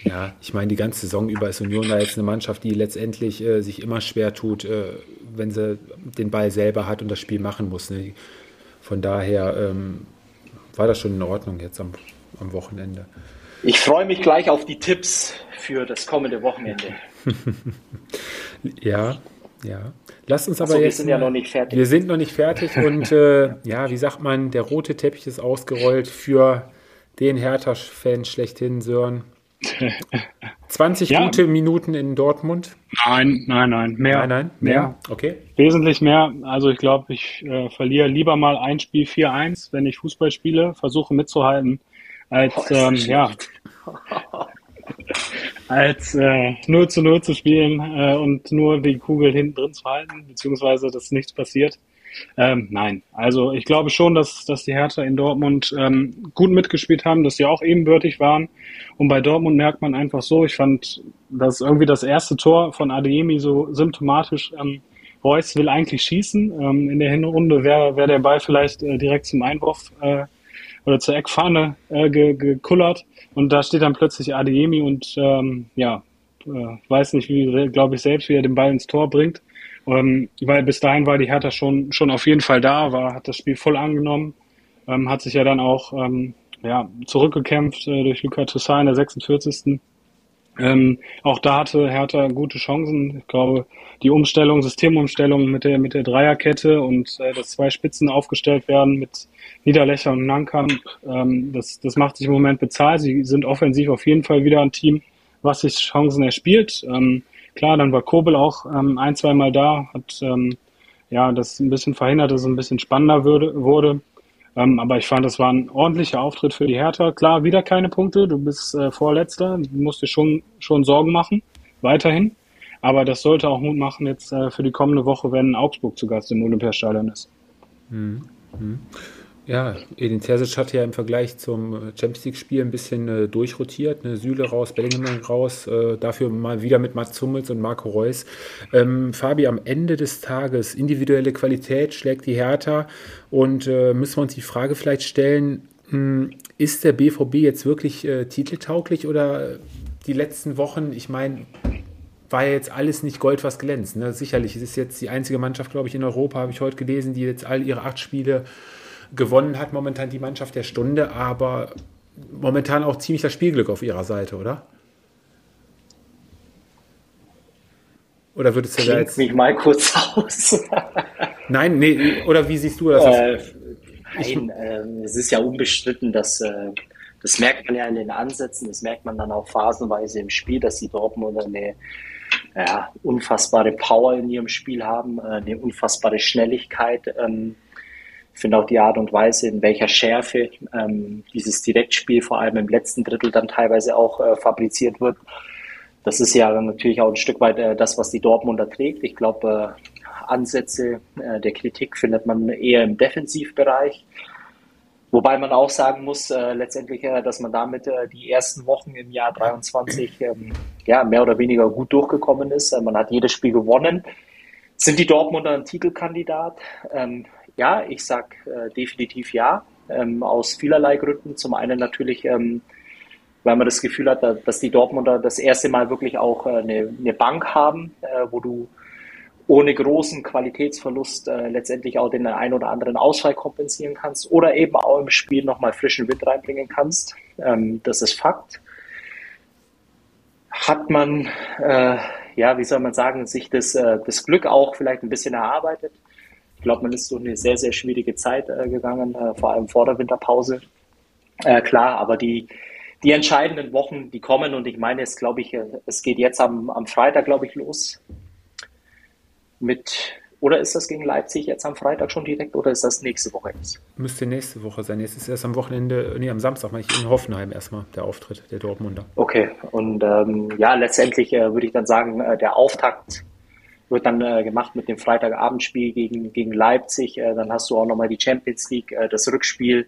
Ja, ich meine, die ganze Saison über ist Union da jetzt eine Mannschaft, die letztendlich äh, sich immer schwer tut, äh, wenn sie den Ball selber hat und das Spiel machen muss. Ne? Von daher ähm, war das schon in Ordnung jetzt am, am Wochenende. Ich freue mich gleich auf die Tipps für das kommende Wochenende. ja, ja. Lass uns aber so, jetzt. Wir sind ja noch nicht fertig. Wir sind noch nicht fertig und äh, ja, wie sagt man, der rote Teppich ist ausgerollt für den Hertha-Fan schlechthin, Sören. 20 ja. gute Minuten in Dortmund? Nein, nein, nein. Mehr. Nein, nein. Mehr? mehr. Okay. Wesentlich mehr. Also ich glaube, ich äh, verliere lieber mal ein Spiel 4-1, wenn ich Fußball spiele, versuche mitzuhalten, als oh, ähm, ja als äh, 0 zu 0 zu spielen äh, und nur die Kugel hinten drin zu halten, beziehungsweise dass nichts passiert. Ähm, nein, also ich glaube schon, dass, dass die Hertha in Dortmund ähm, gut mitgespielt haben, dass sie auch ebenbürtig waren. Und bei Dortmund merkt man einfach so, ich fand, dass irgendwie das erste Tor von Adeyemi so symptomatisch, ähm, Reus will eigentlich schießen. Ähm, in der Hinrunde wäre wär der Ball vielleicht äh, direkt zum Einwurf äh, oder zur Eckfahne äh, ge, gekullert und da steht dann plötzlich Adeyemi und ähm, ja, äh, weiß nicht, wie, glaube ich, selbst, wie er den Ball ins Tor bringt. Ähm, weil bis dahin war die Hertha schon, schon auf jeden Fall da, war, hat das Spiel voll angenommen, ähm, hat sich ja dann auch ähm, ja, zurückgekämpft äh, durch Luca Toussaint in der 46. Ähm, auch da hatte Hertha gute Chancen. Ich glaube, die Umstellung, Systemumstellung mit der, mit der Dreierkette und äh, dass zwei Spitzen aufgestellt werden mit Niederlöcher und Nankamp, ähm, das, das macht sich im Moment bezahlt. Sie sind offensiv auf jeden Fall wieder ein Team, was sich Chancen erspielt. Ähm, klar, dann war Kobel auch ähm, ein, zwei Mal da, hat ähm, ja das ein bisschen verhindert, dass es ein bisschen spannender würde, wurde. Ähm, aber ich fand, das war ein ordentlicher Auftritt für die Hertha. Klar, wieder keine Punkte. Du bist äh, Vorletzter. Du musst dir schon, schon Sorgen machen. Weiterhin. Aber das sollte auch Mut machen jetzt äh, für die kommende Woche, wenn Augsburg zu Gast im Olympiastadion ist. Mhm. Mhm. Ja, Edin Terzic hat ja im Vergleich zum Champions League-Spiel ein bisschen äh, durchrotiert. Ne? Süle raus, Bellingham raus, äh, dafür mal wieder mit Mats Hummels und Marco Reus. Ähm, Fabi, am Ende des Tages, individuelle Qualität schlägt die Hertha und äh, müssen wir uns die Frage vielleicht stellen, mh, hm, ist der BVB jetzt wirklich äh, titeltauglich oder die letzten Wochen, ich meine, war ja jetzt alles nicht Gold, was glänzt. Ne? Sicherlich, es ist jetzt die einzige Mannschaft, glaube ich, in Europa, habe ich heute gelesen, die jetzt all ihre acht Spiele gewonnen hat momentan die Mannschaft der Stunde, aber momentan auch ziemlich das Spielglück auf ihrer Seite, oder? Oder würdest du Klingt da jetzt. mich mal kurz aus. Nein, nee, oder wie siehst du das? Äh, nein, äh, es ist ja unbestritten, dass. Äh, das merkt man ja in den Ansätzen, das merkt man dann auch phasenweise im Spiel, dass die Dortmunder eine ja, unfassbare Power in ihrem Spiel haben, äh, eine unfassbare Schnelligkeit. Ähm, ich finde auch die Art und Weise, in welcher Schärfe ähm, dieses Direktspiel vor allem im letzten Drittel dann teilweise auch äh, fabriziert wird. Das ist ja natürlich auch ein Stück weit äh, das, was die Dortmunder trägt. Ich glaube, äh, Ansätze äh, der Kritik findet man eher im Defensivbereich. Wobei man auch sagen muss, äh, letztendlich, äh, dass man damit äh, die ersten Wochen im Jahr 23 ähm, ja, mehr oder weniger gut durchgekommen ist. Äh, man hat jedes Spiel gewonnen. Sind die Dortmunder ein Titelkandidat? Ähm, ja, ich sag äh, definitiv ja, ähm, aus vielerlei Gründen. Zum einen natürlich, ähm, weil man das Gefühl hat, dass die Dortmunder das erste Mal wirklich auch äh, eine, eine, Bank haben, äh, wo du ohne großen Qualitätsverlust äh, letztendlich auch den einen oder anderen Ausfall kompensieren kannst oder eben auch im Spiel nochmal frischen Wind reinbringen kannst. Ähm, das ist Fakt. Hat man, äh, ja, wie soll man sagen, sich das, äh, das Glück auch vielleicht ein bisschen erarbeitet? Ich glaube, man ist durch eine sehr, sehr schwierige Zeit äh, gegangen, äh, vor allem vor der Winterpause. Äh, klar, aber die, die entscheidenden Wochen, die kommen und ich meine, es glaube ich, äh, es geht jetzt am, am Freitag, glaube ich, los mit oder ist das gegen Leipzig jetzt am Freitag schon direkt oder ist das nächste Woche jetzt? Müsste nächste Woche sein. Jetzt ist erst am Wochenende, nee, am Samstag meine ich in Hoffenheim erstmal der Auftritt der Dortmunder. Okay, und ähm, ja, letztendlich äh, würde ich dann sagen, äh, der Auftakt wird dann äh, gemacht mit dem Freitagabendspiel gegen, gegen Leipzig. Äh, dann hast du auch nochmal die Champions League, äh, das Rückspiel.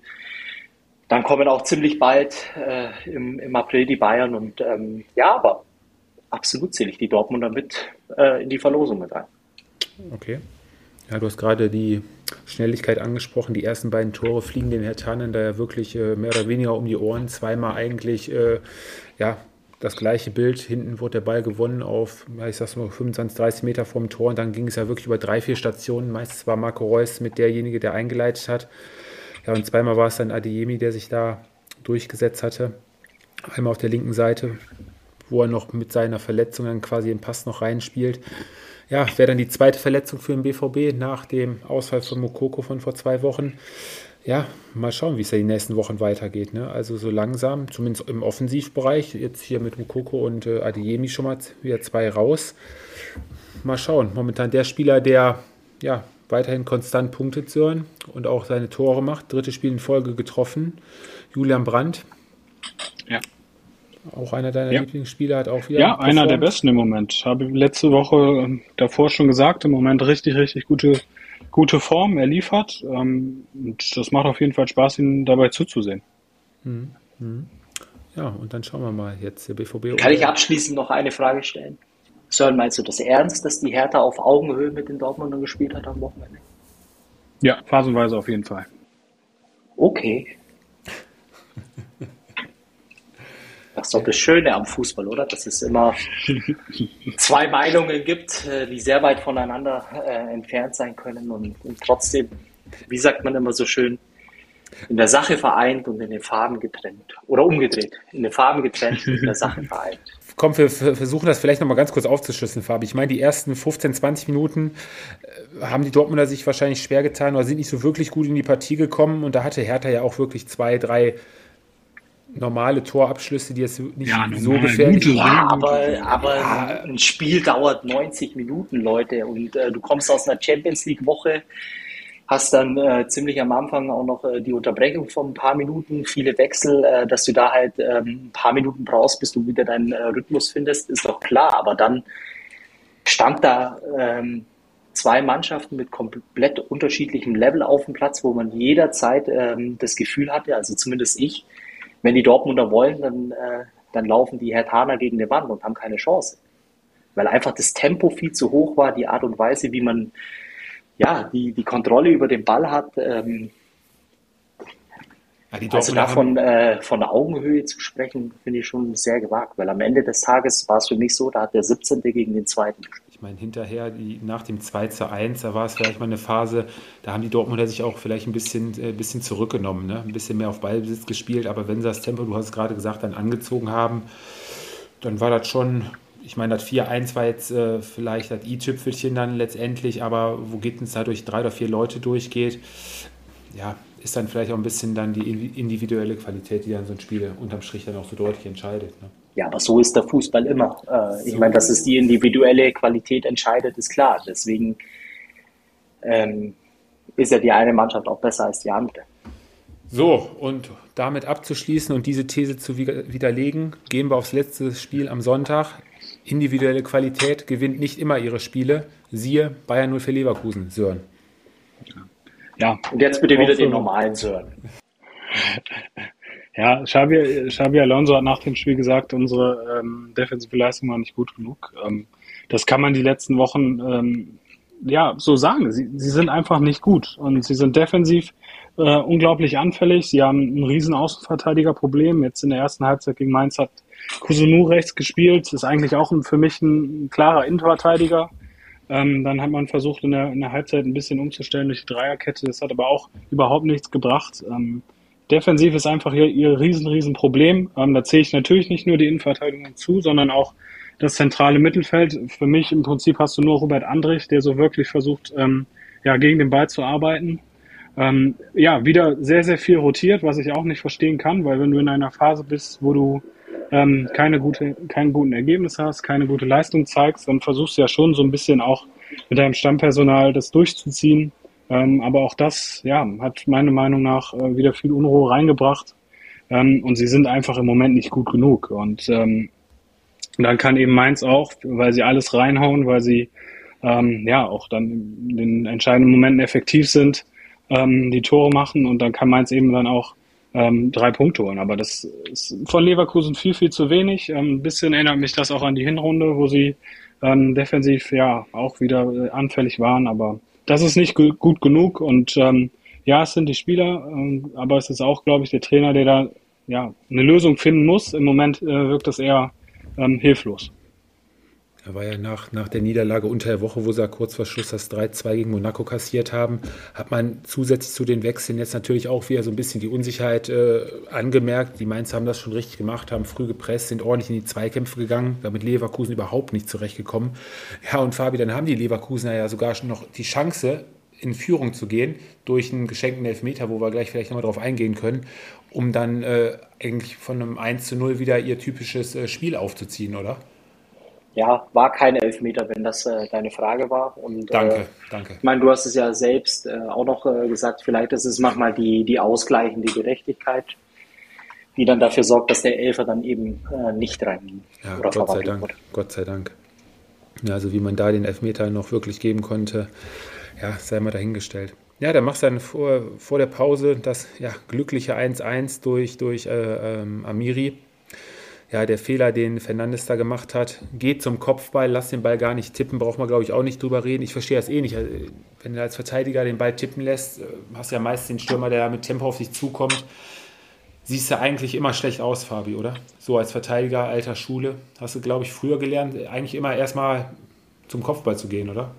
Dann kommen auch ziemlich bald äh, im, im April die Bayern und ähm, ja, aber absolut zähle ich die Dortmunder mit äh, in die Verlosung mit rein. Okay. Ja, du hast gerade die Schnelligkeit angesprochen. Die ersten beiden Tore fliegen dem Herr Tannen da ja wirklich äh, mehr oder weniger um die Ohren. Zweimal eigentlich ja, das gleiche Bild. Hinten wurde der Ball gewonnen auf, ich sag's mal, 25, 30 Meter vom Tor. Und dann ging es ja wirklich über drei, vier Stationen. Meistens war Marco Reus mit derjenige, der eingeleitet hat. Ja, und zweimal war es dann Adeyemi, der sich da durchgesetzt hatte. Einmal auf der linken Seite, wo er noch mit seiner Verletzung dann quasi den Pass noch reinspielt. Ja, wäre dann die zweite Verletzung für den BVB nach dem Ausfall von Mokoko von vor zwei Wochen ja, mal schauen, wie es ja die nächsten Wochen weitergeht. Ne? Also so langsam, zumindest im Offensivbereich, jetzt hier mit Mukoko und äh, Adeyemi schon mal wieder zwei raus. Mal schauen. Momentan der Spieler, der ja weiterhin konstant punktet Sören und auch seine Tore macht. Dritte Spiel in Folge getroffen. Julian Brandt. Ja. Auch einer deiner ja. Lieblingsspieler hat auch wieder. Ja, einer der besten im Moment. Habe letzte Woche ähm, davor schon gesagt, im Moment richtig, richtig gute gute Form, er liefert. Ähm, und das macht auf jeden Fall Spaß, ihn dabei zuzusehen. Mhm. Mhm. Ja, und dann schauen wir mal jetzt der BVB. Kann ich abschließend noch eine Frage stellen? Sören, meinst du das ernst, dass die Hertha auf Augenhöhe mit den Dortmundern gespielt hat am Wochenende? Ja, phasenweise auf jeden Fall. Okay. Das ist doch das Schöne am Fußball, oder? Dass es immer zwei Meinungen gibt, äh, die sehr weit voneinander äh, entfernt sein können und, und, trotzdem, wie sagt man immer so schön, in der Sache vereint und in den Farben getrennt. Oder umgedreht. In den Farben getrennt und in der Sache vereint. Komm, wir versuchen das vielleicht nochmal ganz kurz aufzuschlüsseln, Fabi. Ich meine, die ersten 15, 20 Minuten äh, haben die Dortmunder sich wahrscheinlich schwer getan oder sind nicht so wirklich gut in die Partie gekommen. Und da hatte Hertha ja auch wirklich zwei, drei normale Torabschlüsse, die jetzt nicht ja, so gefährlich sind. Ja, aber, aber ja. ein Spiel dauert 90 Minuten, Leute. Und äh, du kommst aus einer Champions League-Woche, hast dann äh, ziemlich am Anfang auch noch äh, die Unterbrechung von ein paar Minuten, viele Wechsel, äh, dass du da halt ähm, ein paar Minuten brauchst, bis du wieder deinen äh, Rhythmus findest, ist doch klar. Aber dann stand da ähm, zwei Mannschaften mit komplett unterschiedlichem Level auf dem Platz, wo man jederzeit ähm, das Gefühl hatte, also zumindest ich, wenn die Dortmunder wollen, dann, äh, dann laufen die Hertaner gegen die Wand und haben keine Chance. Weil einfach das Tempo viel zu hoch war, die Art und Weise, wie man ja, die, die Kontrolle über den Ball hat. Ähm, ja, also davon äh, von Augenhöhe zu sprechen, finde ich schon sehr gewagt, weil am Ende des Tages war es für mich so, da hat der 17. gegen den zweiten gespielt. Ich meine, hinterher, die, nach dem 2 zu 1, da war es vielleicht mal eine Phase, da haben die Dortmunder sich auch vielleicht ein bisschen, äh, bisschen zurückgenommen, ne? ein bisschen mehr auf Ballbesitz gespielt, aber wenn sie das Tempo, du hast es gerade gesagt, dann angezogen haben, dann war das schon, ich meine, das 4-1 war jetzt äh, vielleicht das i-Tüpfelchen dann letztendlich, aber wo geht es da durch drei oder vier Leute durchgeht, ja, ist dann vielleicht auch ein bisschen dann die individuelle Qualität, die dann so ein Spiel unterm Strich dann auch so deutlich entscheidet. Ne? Ja, aber so ist der Fußball immer. Äh, ich so. meine, dass es die individuelle Qualität entscheidet, ist klar. Deswegen ähm, ist ja die eine Mannschaft auch besser als die andere. So, und damit abzuschließen und diese These zu widerlegen, gehen wir aufs letzte Spiel am Sonntag. Individuelle Qualität gewinnt nicht immer ihre Spiele. Siehe Bayern 0 für Leverkusen, Sören. Ja. Und jetzt bitte wieder den normalen Sören. Ja, Xabi, Xabi Alonso hat nach dem Spiel gesagt, unsere ähm, defensive Leistung war nicht gut genug. Ähm, das kann man die letzten Wochen ähm, ja so sagen. Sie, sie sind einfach nicht gut und sie sind defensiv äh, unglaublich anfällig. Sie haben ein riesen Außenverteidigerproblem. Jetzt in der ersten Halbzeit gegen Mainz hat Kusunu rechts gespielt. Ist eigentlich auch ein, für mich ein, ein klarer Innenverteidiger. Ähm, dann hat man versucht, in der, in der Halbzeit ein bisschen umzustellen durch die Dreierkette. Das hat aber auch überhaupt nichts gebracht. Ähm, defensiv ist einfach ihr, ihr riesen, riesen Problem. Ähm, da zähle ich natürlich nicht nur die Innenverteidigung zu, sondern auch das zentrale Mittelfeld. Für mich im Prinzip hast du nur Robert Andrich, der so wirklich versucht, ähm, ja, gegen den Ball zu arbeiten. Ähm, ja, wieder sehr, sehr viel rotiert, was ich auch nicht verstehen kann, weil wenn du in einer Phase bist, wo du ähm, keine gute, keinen guten Ergebnis hast, keine gute Leistung zeigst, dann versuchst du ja schon so ein bisschen auch mit deinem Stammpersonal das durchzuziehen. Ähm, aber auch das, ja, hat meiner Meinung nach äh, wieder viel Unruhe reingebracht. Ähm, und sie sind einfach im Moment nicht gut genug. Und ähm, dann kann eben Mainz auch, weil sie alles reinhauen, weil sie ähm, ja auch dann in den entscheidenden Momenten effektiv sind, ähm, die Tore machen und dann kann Mainz eben dann auch ähm, drei Punkte holen. Aber das ist von Leverkusen viel, viel zu wenig. Ein bisschen erinnert mich das auch an die Hinrunde, wo sie defensiv ja auch wieder äh, anfällig waren. Aber das ist nicht gut genug. Und ähm, ja, es sind die Spieler, ähm, aber es ist auch, glaube ich, der Trainer, der da ja eine Lösung finden muss. Im Moment äh, wirkt das eher ähm, hilflos. Er war ja nach, nach der Niederlage unter der Woche, wo sie ja kurz vor Schluss das 3-2 gegen Monaco kassiert haben, hat man zusätzlich zu den Wechseln jetzt natürlich auch wieder so ein bisschen die Unsicherheit äh, angemerkt. Die Mainz haben das schon richtig gemacht, haben früh gepresst, sind ordentlich in die Zweikämpfe gegangen, damit Leverkusen überhaupt nicht zurechtgekommen. Ja, und Fabi, dann haben die Leverkusener ja sogar schon noch die Chance, in Führung zu gehen durch einen geschenkten Elfmeter, wo wir gleich vielleicht nochmal drauf eingehen können, um dann äh, eigentlich von einem 1 zu 0 wieder ihr typisches äh, Spiel aufzuziehen, oder? Ja, war kein Elfmeter, wenn das äh, deine Frage war. Und, danke, äh, danke. Ich meine, du hast es ja selbst äh, auch noch äh, gesagt, vielleicht ist es manchmal die, die ausgleichende Gerechtigkeit, die dann dafür sorgt, dass der Elfer dann eben äh, nicht rein ja, oder Gott sei Dank, wurde. Gott sei Dank. Ja, also wie man da den Elfmeter noch wirklich geben konnte, ja, sei mal dahingestellt. Ja, dann machst du dann vor, vor der Pause das ja, glückliche 1-1 durch, durch äh, ähm, Amiri ja, der Fehler, den Fernandes da gemacht hat, geht zum Kopfball, lass den Ball gar nicht tippen, braucht man, glaube ich, auch nicht drüber reden. Ich verstehe das eh nicht. Also, wenn du als Verteidiger den Ball tippen lässt, äh, hast du ja meist den Stürmer, der mit Tempo auf dich zukommt. Siehst du eigentlich immer schlecht aus, Fabi, oder? So als Verteidiger alter Schule hast du, glaube ich, früher gelernt, eigentlich immer erstmal zum Kopfball zu gehen, oder?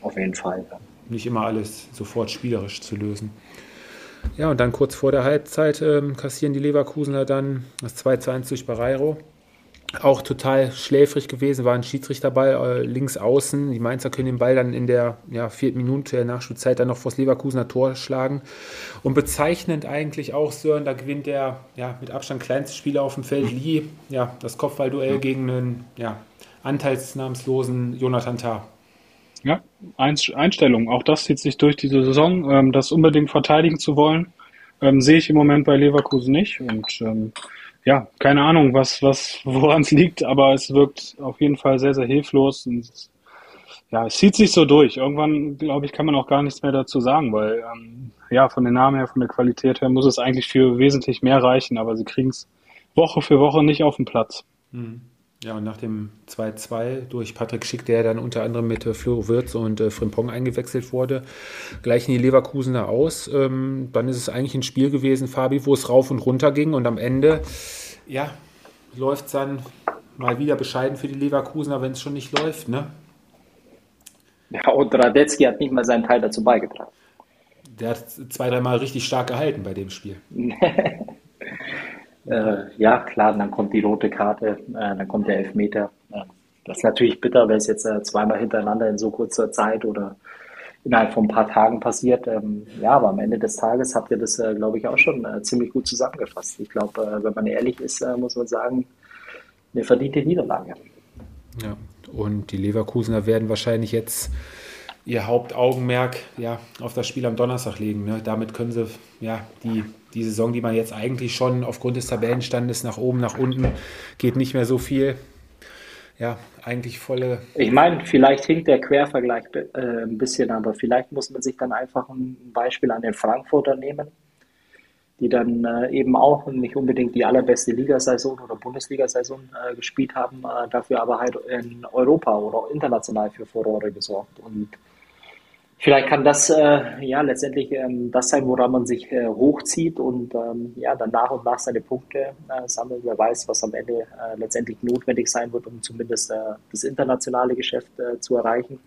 Auf jeden Fall. Ja. Nicht immer alles sofort spielerisch zu lösen. Ja, und dann kurz vor der Halbzeit ähm, kassieren die Leverkusener dann das 2 zu 1 durch Barreiro. Auch total schläfrig gewesen, war ein Schiedsrichterball äh, links außen. Die Mainzer können den Ball dann in der ja, vierten Minute der Nachspielzeit dann noch vors Leverkusener Tor schlagen. Und bezeichnend eigentlich auch, Sören, da gewinnt der ja, mit Abstand kleinste Spieler auf dem Feld, Lee, ja, das Kopfballduell gegen einen ja, anteilsnahmslosen Jonathan Tah. Ja, Einstellung. Auch das zieht sich durch diese Saison. Ähm, das unbedingt verteidigen zu wollen, ähm, sehe ich im Moment bei Leverkusen nicht. Und ähm, ja, keine Ahnung, was, was, woran es liegt, aber es wirkt auf jeden Fall sehr, sehr hilflos. Und ja, es zieht sich so durch. Irgendwann, glaube ich, kann man auch gar nichts mehr dazu sagen, weil ähm, ja, von den Namen her, von der Qualität her muss es eigentlich für wesentlich mehr reichen, aber sie kriegen es Woche für Woche nicht auf den Platz. Mhm. Ja, und nach dem 2-2 durch Patrick Schick, der dann unter anderem mit äh, Flo Wirtz und äh, Frimpong eingewechselt wurde, gleichen die Leverkusener aus. Ähm, dann ist es eigentlich ein Spiel gewesen, Fabi, wo es rauf und runter ging und am Ende, ja, läuft es dann mal wieder bescheiden für die Leverkusener, wenn es schon nicht läuft, ne? Ja, und Radetzky hat nicht mal seinen Teil dazu beigetragen. Der hat zwei, dreimal richtig stark gehalten bei dem Spiel. äh, ja, klar, dann kommt die rote Karte, äh, dann kommt der Elfmeter. Das ist natürlich bitter, wenn es jetzt äh, zweimal hintereinander in so kurzer Zeit oder innerhalb von ein paar Tagen passiert. Ähm, ja, aber am Ende des Tages habt ihr das, glaube ich, auch schon ziemlich gut zusammengefasst. Ich glaube, wenn man ehrlich ist, muss man sagen, eine verdiente Niederlage. Ja, und die Leverkusener werden wahrscheinlich jetzt ihr Hauptaugenmerk ja, auf das Spiel am Donnerstag legen. Ne? Damit können sie ja die, die Saison, die man jetzt eigentlich schon aufgrund des Tabellenstandes nach oben, nach unten geht nicht mehr so viel. Ja, eigentlich volle. Ich meine, vielleicht hinkt der Quervergleich äh, ein bisschen, aber vielleicht muss man sich dann einfach ein Beispiel an den Frankfurter nehmen die dann äh, eben auch nicht unbedingt die allerbeste Ligasaison oder Bundesliga-Saison äh, gespielt haben, äh, dafür aber halt in Europa oder international für Furore gesorgt. Und vielleicht kann das äh, ja letztendlich ähm, das sein, woran man sich äh, hochzieht und ähm, ja dann nach und nach seine Punkte äh, sammelt. Wer weiß, was am Ende letztendlich notwendig sein wird, um zumindest das internationale Geschäft zu erreichen.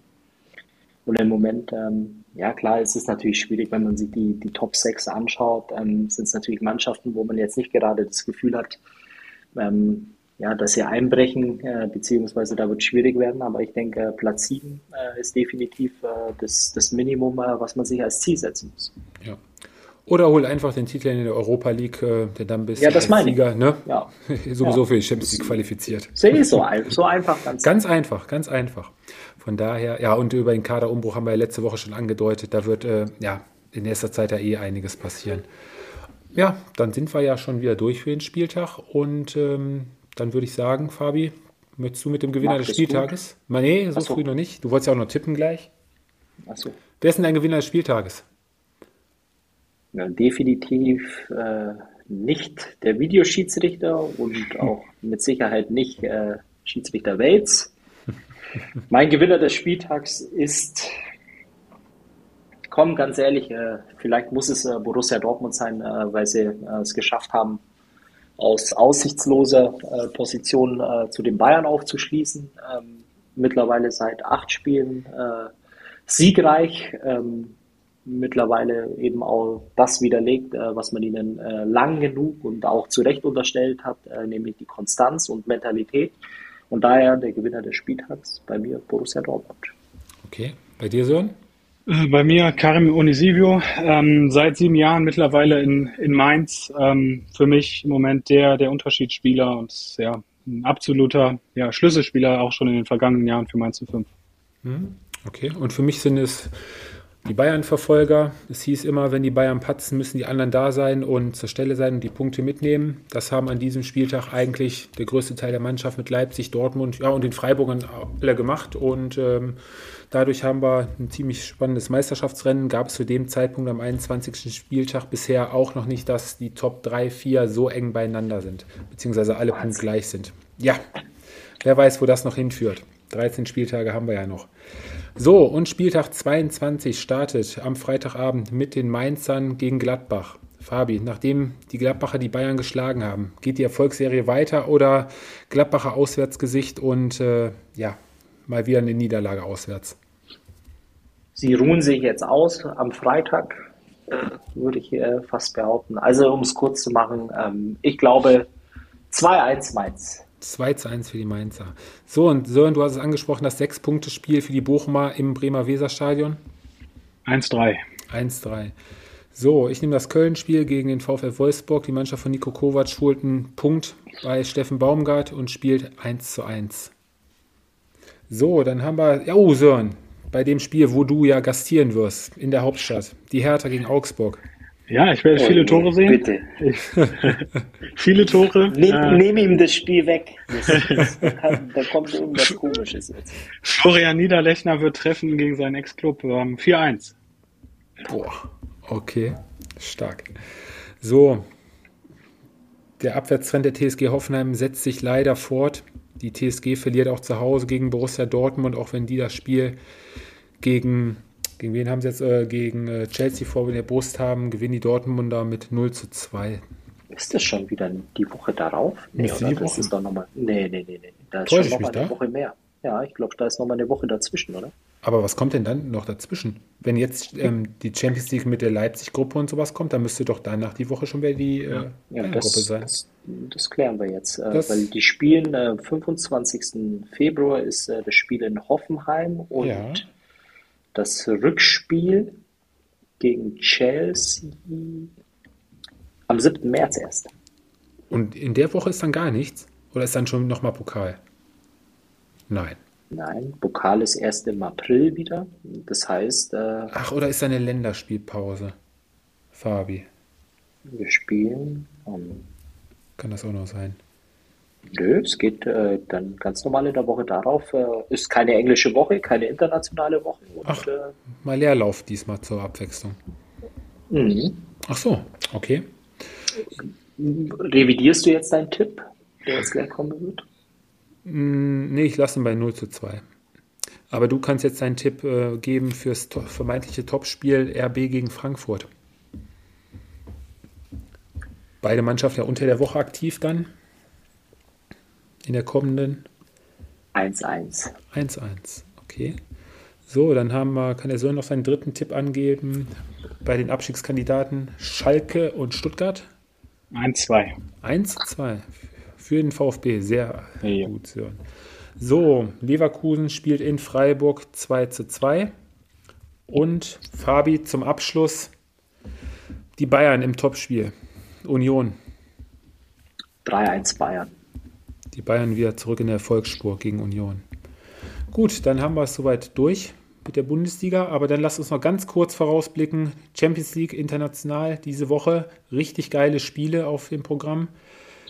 Und im Moment, ähm, ja klar, es ist natürlich schwierig, wenn man sich die, die Top 6 anschaut, ähm, sind es natürlich Mannschaften, wo man jetzt nicht gerade das Gefühl hat, ähm, ja, dass sie einbrechen, äh, beziehungsweise da wird es schwierig werden. Aber ich denke, Platz 7 äh, ist definitiv äh, das, das Minimum, äh, was man sich als Ziel setzen muss. Ja. Oder hol einfach den Titel in der Europa League, äh, der dann bist ja, das als Sieger, ne? Ja. Sowieso ja. für die Champions League qualifiziert. Sehe ich so, so einfach. Ganz, ganz einfach, ganz einfach. Von daher, ja, und über den Kaderumbruch haben wir ja letzte Woche schon angedeutet, da wird äh, ja in nächster Zeit ja eh einiges passieren. Ja, dann sind wir ja schon wieder durch für den Spieltag und ähm, dann würde ich sagen, Fabi, möchtest du mit dem Gewinner Mach des Spieltages? Gut. Nee, so, so, früh noch nicht. Du wolltest ja auch noch tippen gleich. Achso. Wer ist denn dein Gewinner des Spieltages? Ja, definitiv äh, nicht der Videoschiedsrichter und auch mit Sicherheit nicht äh, Schiedsrichter Waits. Mein Gewinner des Spieltags ist, komm, ganz ehrlich, äh, vielleicht muss es äh, Borussia Dortmund sein, äh, weil sie es geschafft haben, aus aussichtsloser Position zu den Bayern aufzuschließen. Ähm, mittlerweile seit acht Spielen siegreich. Ähm, mittlerweile eben auch das widerlegt, was man ihnen lang genug und auch zu Recht unterstellt hat, nämlich die Konstanz und Mentalität. Und daher der Gewinner des Spieltags bei mir Borussia Dortmund. Okay, bei dir Sören? Äh, bei mir Karim Onisivio, ähm, seit sieben Jahren mittlerweile in, in Mainz. Ähm, für mich im Moment der, der Unterschiedsspieler und ja, ein absoluter ja, Schlüsselspieler auch schon in den vergangenen Jahren für Mainz 05. Hm, okay, und für mich sind es die Bayern-Verfolger. Es hieß immer, wenn die Bayern patzen, müssen die anderen da sein und zur Stelle sein und die Punkte mitnehmen. Das haben an diesem Spieltag eigentlich der größte Teil der Mannschaft mit Leipzig, Dortmund ja, und den Freiburgern alle gemacht. Und ähm, dadurch haben wir ein ziemlich spannendes Meisterschaftsrennen. Gab es zu dem Zeitpunkt am 21. Spieltag bisher auch noch nicht, dass die Top 3, 4 so eng beieinander sind, beziehungsweise alle punktgleich sind. Ja, wer weiß, wo das noch hinführt. 13 Spieltage haben wir ja noch. So, und Spieltag 22 startet am Freitagabend mit den Mainzern gegen Gladbach. Fabi, nachdem die Gladbacher die Bayern geschlagen haben, geht die Erfolgsserie weiter oder Gladbacher Auswärtsgesicht und äh, ja, mal wieder eine Niederlage auswärts? Sie ruhen sich jetzt aus am Freitag, würde ich äh, fast behaupten. Also, um es kurz zu machen, ähm, ich glaube 2-1 Mainz. 2 zu 1 für die Mainzer. So, und Sören, du hast es angesprochen, das Sechs-Punkte-Spiel für die Bochumer im Bremer Weserstadion. 1-3. 1-3. So, ich nehme das Köln-Spiel gegen den VfL Wolfsburg. Die Mannschaft von Nico Kovac holt einen Punkt bei Steffen Baumgart und spielt 1 zu 1. So, dann haben wir, ja, oh Sören, bei dem Spiel, wo du ja gastieren wirst, in der Hauptstadt, die Hertha gegen Augsburg. Ja, ich werde oh, viele Tore sehen. Bitte. viele Tore. Nehm, äh, nehm ihm das Spiel weg. Das, das, da kommt irgendwas Komisches jetzt. Florian Niederlechner wird treffen gegen seinen Ex-Club ähm, 4-1. Boah, okay. Stark. So. Der Abwärtstrend der TSG Hoffenheim setzt sich leider fort. Die TSG verliert auch zu Hause gegen Borussia Dortmund, auch wenn die das Spiel gegen gegen wen haben sie jetzt? Äh, gegen äh, Chelsea vor der Brust haben, gewinnen die Dortmunder mit 0 zu 2. Ist das schon wieder die Woche darauf? Nee, ist oder? das ist doch nochmal. Nee, nee, nee, nee. Da ist Täusch schon nochmal eine Woche mehr. Ja, ich glaube, da ist nochmal eine Woche dazwischen, oder? Aber was kommt denn dann noch dazwischen? Wenn jetzt ähm, die Champions League mit der Leipzig-Gruppe und sowas kommt, dann müsste doch danach die Woche schon wieder die äh, ja, das, Gruppe sein. Das, das, klären wir jetzt. Äh, weil die spielen äh, 25. Februar ist äh, das Spiel in Hoffenheim und ja das Rückspiel gegen Chelsea am 7. März erst. Und in der Woche ist dann gar nichts? Oder ist dann schon nochmal Pokal? Nein. Nein, Pokal ist erst im April wieder. Das heißt. Äh, Ach, oder ist da eine Länderspielpause, Fabi? Wir spielen. Um, Kann das auch noch sein? Nö, es geht äh, dann ganz normal in der Woche darauf. Äh, ist keine englische Woche, keine internationale Woche. Und, Ach, äh, mal Leerlauf diesmal zur Abwechslung. Mhm. Ach so, okay. Revidierst du jetzt deinen Tipp, der jetzt gleich kommen wird? Mm, nee, ich lasse ihn bei 0 zu 2. Aber du kannst jetzt deinen Tipp äh, geben fürs to vermeintliche Topspiel RB gegen Frankfurt. Beide Mannschaften ja unter der Woche aktiv dann in der kommenden? 1-1. 1-1, okay. So, dann haben wir, kann der Sören noch seinen dritten Tipp angeben bei den Abstiegskandidaten Schalke und Stuttgart? 1-2. 1-2 für den VfB, sehr ja. gut, Sören. So, Leverkusen spielt in Freiburg 2 zu 2. Und Fabi zum Abschluss die Bayern im Topspiel. Union. 3-1 Bayern die Bayern wieder zurück in der Erfolgsspur gegen Union. Gut, dann haben wir es soweit durch mit der Bundesliga, aber dann lasst uns noch ganz kurz vorausblicken. Champions League international diese Woche, richtig geile Spiele auf dem Programm.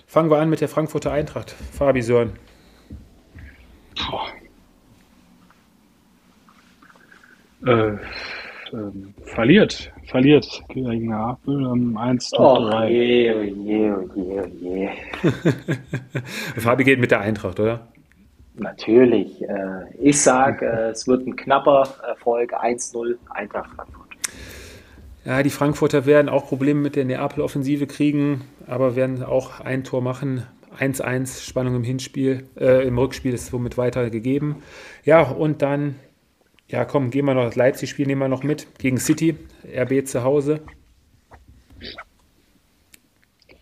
Fangen wir an mit der Frankfurter Eintracht. Fabi Sören. Äh, ähm, verliert, verliert gegen Neapel ähm, 1 zu 3. Je, oh je, oh je, oh je. Fabi geht mit der Eintracht, oder? Natürlich. Äh, ich sage, äh, es wird ein knapper Erfolg 1-0 Eintracht Frankfurt. Ja, die Frankfurter werden auch Probleme mit der Neapel-Offensive kriegen, aber werden auch ein Tor machen. 1-1, Spannung im Hinspiel, äh, im Rückspiel ist somit weitergegeben. Ja, und dann ja, komm, gehen wir noch das Leipzig-Spiel, nehmen wir noch mit gegen City, RB zu Hause.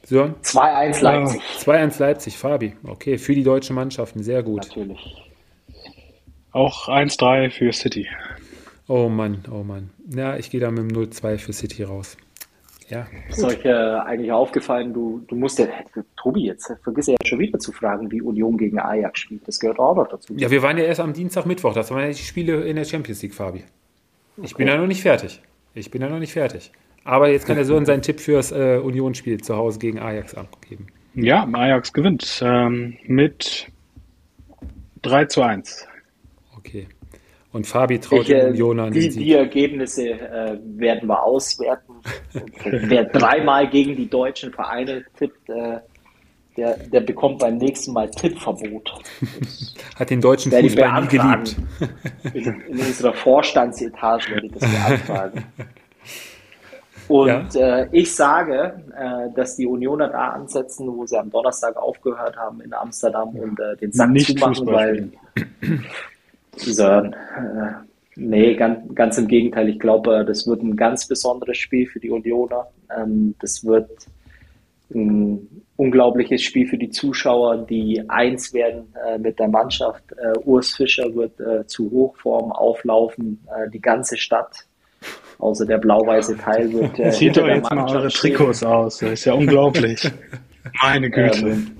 Sören? 2-1 Leipzig. 2-1 Leipzig, Fabi. Okay, für die deutschen Mannschaften, sehr gut. Natürlich. Auch 1-3 für City. Oh Mann, oh Mann. Ja, ich gehe da mit dem 0-2 für City raus. Ja. Ist euch äh, eigentlich aufgefallen, du, du musst ja, Tobi, jetzt vergiss ja schon wieder zu fragen, wie Union gegen Ajax spielt. Das gehört auch noch dazu. Ja, wir waren ja erst am Dienstag, Mittwoch. Das waren ja die Spiele in der Champions League, Fabi. Ich okay. bin ja noch nicht fertig. Ich bin ja noch nicht fertig. Aber jetzt kann der Sohn seinen Tipp fürs äh, Union-Spiel zu Hause gegen Ajax abgeben. Ja, Ajax gewinnt ähm, mit 3 zu 1. Okay. Und Fabi traut ich, äh, Union an. Die, die Ergebnisse äh, werden wir auswerten. Wer dreimal gegen die deutschen Vereine tippt, äh, der, der bekommt beim nächsten Mal Tippverbot. Hat den deutschen Fußball nie geliebt. In, in, unserer Vorstandsetage werde ich das beantragen. Und ja. äh, ich sage, äh, dass die Unioner da ansetzen, wo sie am Donnerstag aufgehört haben in Amsterdam und äh, den Sack Nicht zumachen, weil Sören, äh, nee, ganz, ganz im Gegenteil. Ich glaube, das wird ein ganz besonderes Spiel für die Unioner. Ähm, das wird ein unglaubliches Spiel für die Zuschauer, die eins werden äh, mit der Mannschaft. Äh, Urs Fischer wird äh, zu Hochform auflaufen. Die ganze Stadt, außer der blau-weiße Teil, wird. Äh, Sieht doch jetzt mal eure Trikots aus. Das ist ja unglaublich. Meine Güte. Ähm,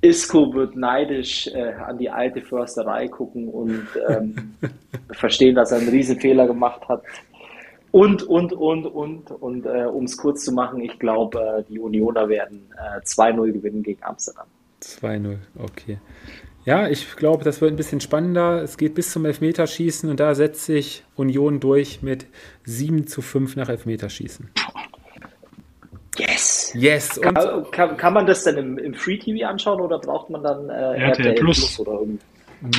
Isco wird neidisch äh, an die alte Försterei gucken und ähm, verstehen, dass er einen Riesenfehler gemacht hat. Und, und, und, und, und äh, um es kurz zu machen, ich glaube, äh, die Unioner werden äh, 2-0 gewinnen gegen Amsterdam. 2-0, okay. Ja, ich glaube, das wird ein bisschen spannender. Es geht bis zum Elfmeterschießen und da setzt sich Union durch mit 7 zu 5 nach Elfmeterschießen. Yes! Yes! Und kann, kann, kann man das denn im, im Free TV anschauen oder braucht man dann äh, RTL, Plus. Plus oder irgendwie?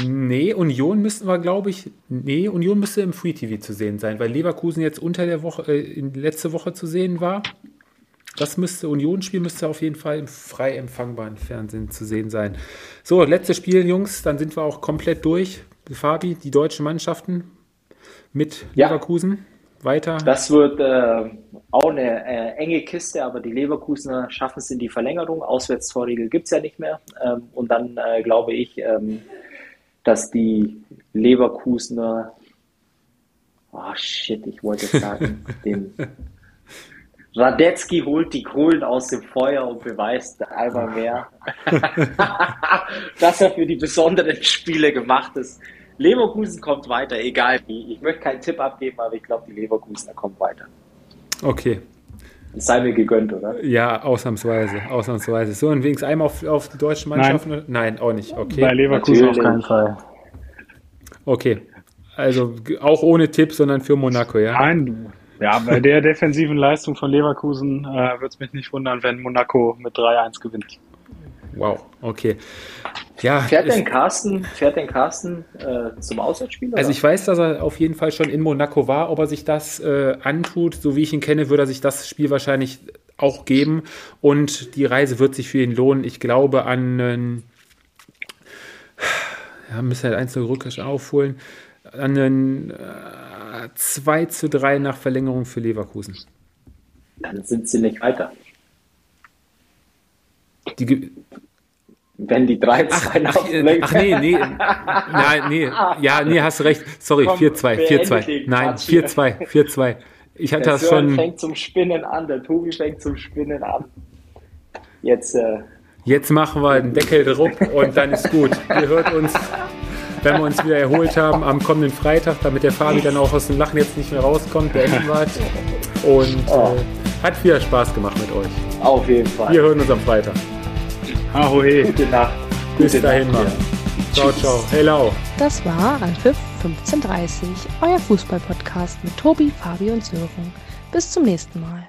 Nee, Union müssten wir, glaube ich, nee, Union müsste im Free TV zu sehen sein, weil Leverkusen jetzt unter der Woche, äh, letzte Woche zu sehen war. Das müsste, Unionsspiel müsste auf jeden Fall im frei empfangbaren Fernsehen zu sehen sein. So, letztes Spiel, Jungs, dann sind wir auch komplett durch. Fabi, die deutschen Mannschaften mit ja. Leverkusen weiter. Das wird äh, auch eine äh, enge Kiste, aber die Leverkusener schaffen es in die Verlängerung. Auswärtstorregel gibt es ja nicht mehr. Ähm, und dann äh, glaube ich, ähm, dass die Leverkusener, oh shit, ich wollte sagen, den Radetzky holt die Kohlen aus dem Feuer und beweist einmal mehr, dass er für die besonderen Spiele gemacht ist. Leverkusen kommt weiter, egal wie. Ich möchte keinen Tipp abgeben, aber ich glaube, die Leverkusener kommen weiter. Okay. Das sei mir gegönnt, oder? Ja, ausnahmsweise. Ausnahmsweise. So, und wenigstens einmal auf, auf die deutschen Mannschaften? Nein. Nein, auch nicht. Okay. Bei Leverkusen Natürlich. auf keinen Fall. Okay. Also auch ohne Tipp, sondern für Monaco, ja? Nein, ja, bei der defensiven Leistung von Leverkusen äh, würde es mich nicht wundern, wenn Monaco mit 3-1 gewinnt. Wow, okay. Ja, fährt denn Carsten, fährt denn Carsten äh, zum Auswärtsspiel? Also ich weiß, dass er auf jeden Fall schon in Monaco war. Ob er sich das äh, antut, so wie ich ihn kenne, würde er sich das Spiel wahrscheinlich auch geben. Und die Reise wird sich für ihn lohnen. Ich glaube an einen, ja, müssen halt einzelne Rückkehr aufholen, an einen äh, 2 zu 3 nach Verlängerung für Leverkusen. Dann sind sie nicht weiter. Die, wenn die 3-2 ach, ach, ach, nee, nee. Nein, nee. Ja, nee, hast du recht. Sorry, 4-2, 4-2. Nein, 4-2, 4-2. Ich hatte der das Sören schon. fängt zum Spinnen an, der Tobi fängt zum Spinnen an. Jetzt. Äh, Jetzt machen wir den Deckel drauf und dann ist gut. Ihr hört uns, wenn wir uns wieder erholt haben, am kommenden Freitag, damit der Fabi dann auch aus dem Lachen jetzt nicht mehr rauskommt, beenden wir Und oh. äh, hat viel Spaß gemacht mit euch. Auf jeden Fall. Wir hören uns am Freitag. Ahoe. Gute Nacht. Bis Gute dahin Nacht, mal. Ciao, ciao. Hello. Das war Anpfiff 1530, euer Fußballpodcast mit Tobi, Fabi und Sören. Bis zum nächsten Mal.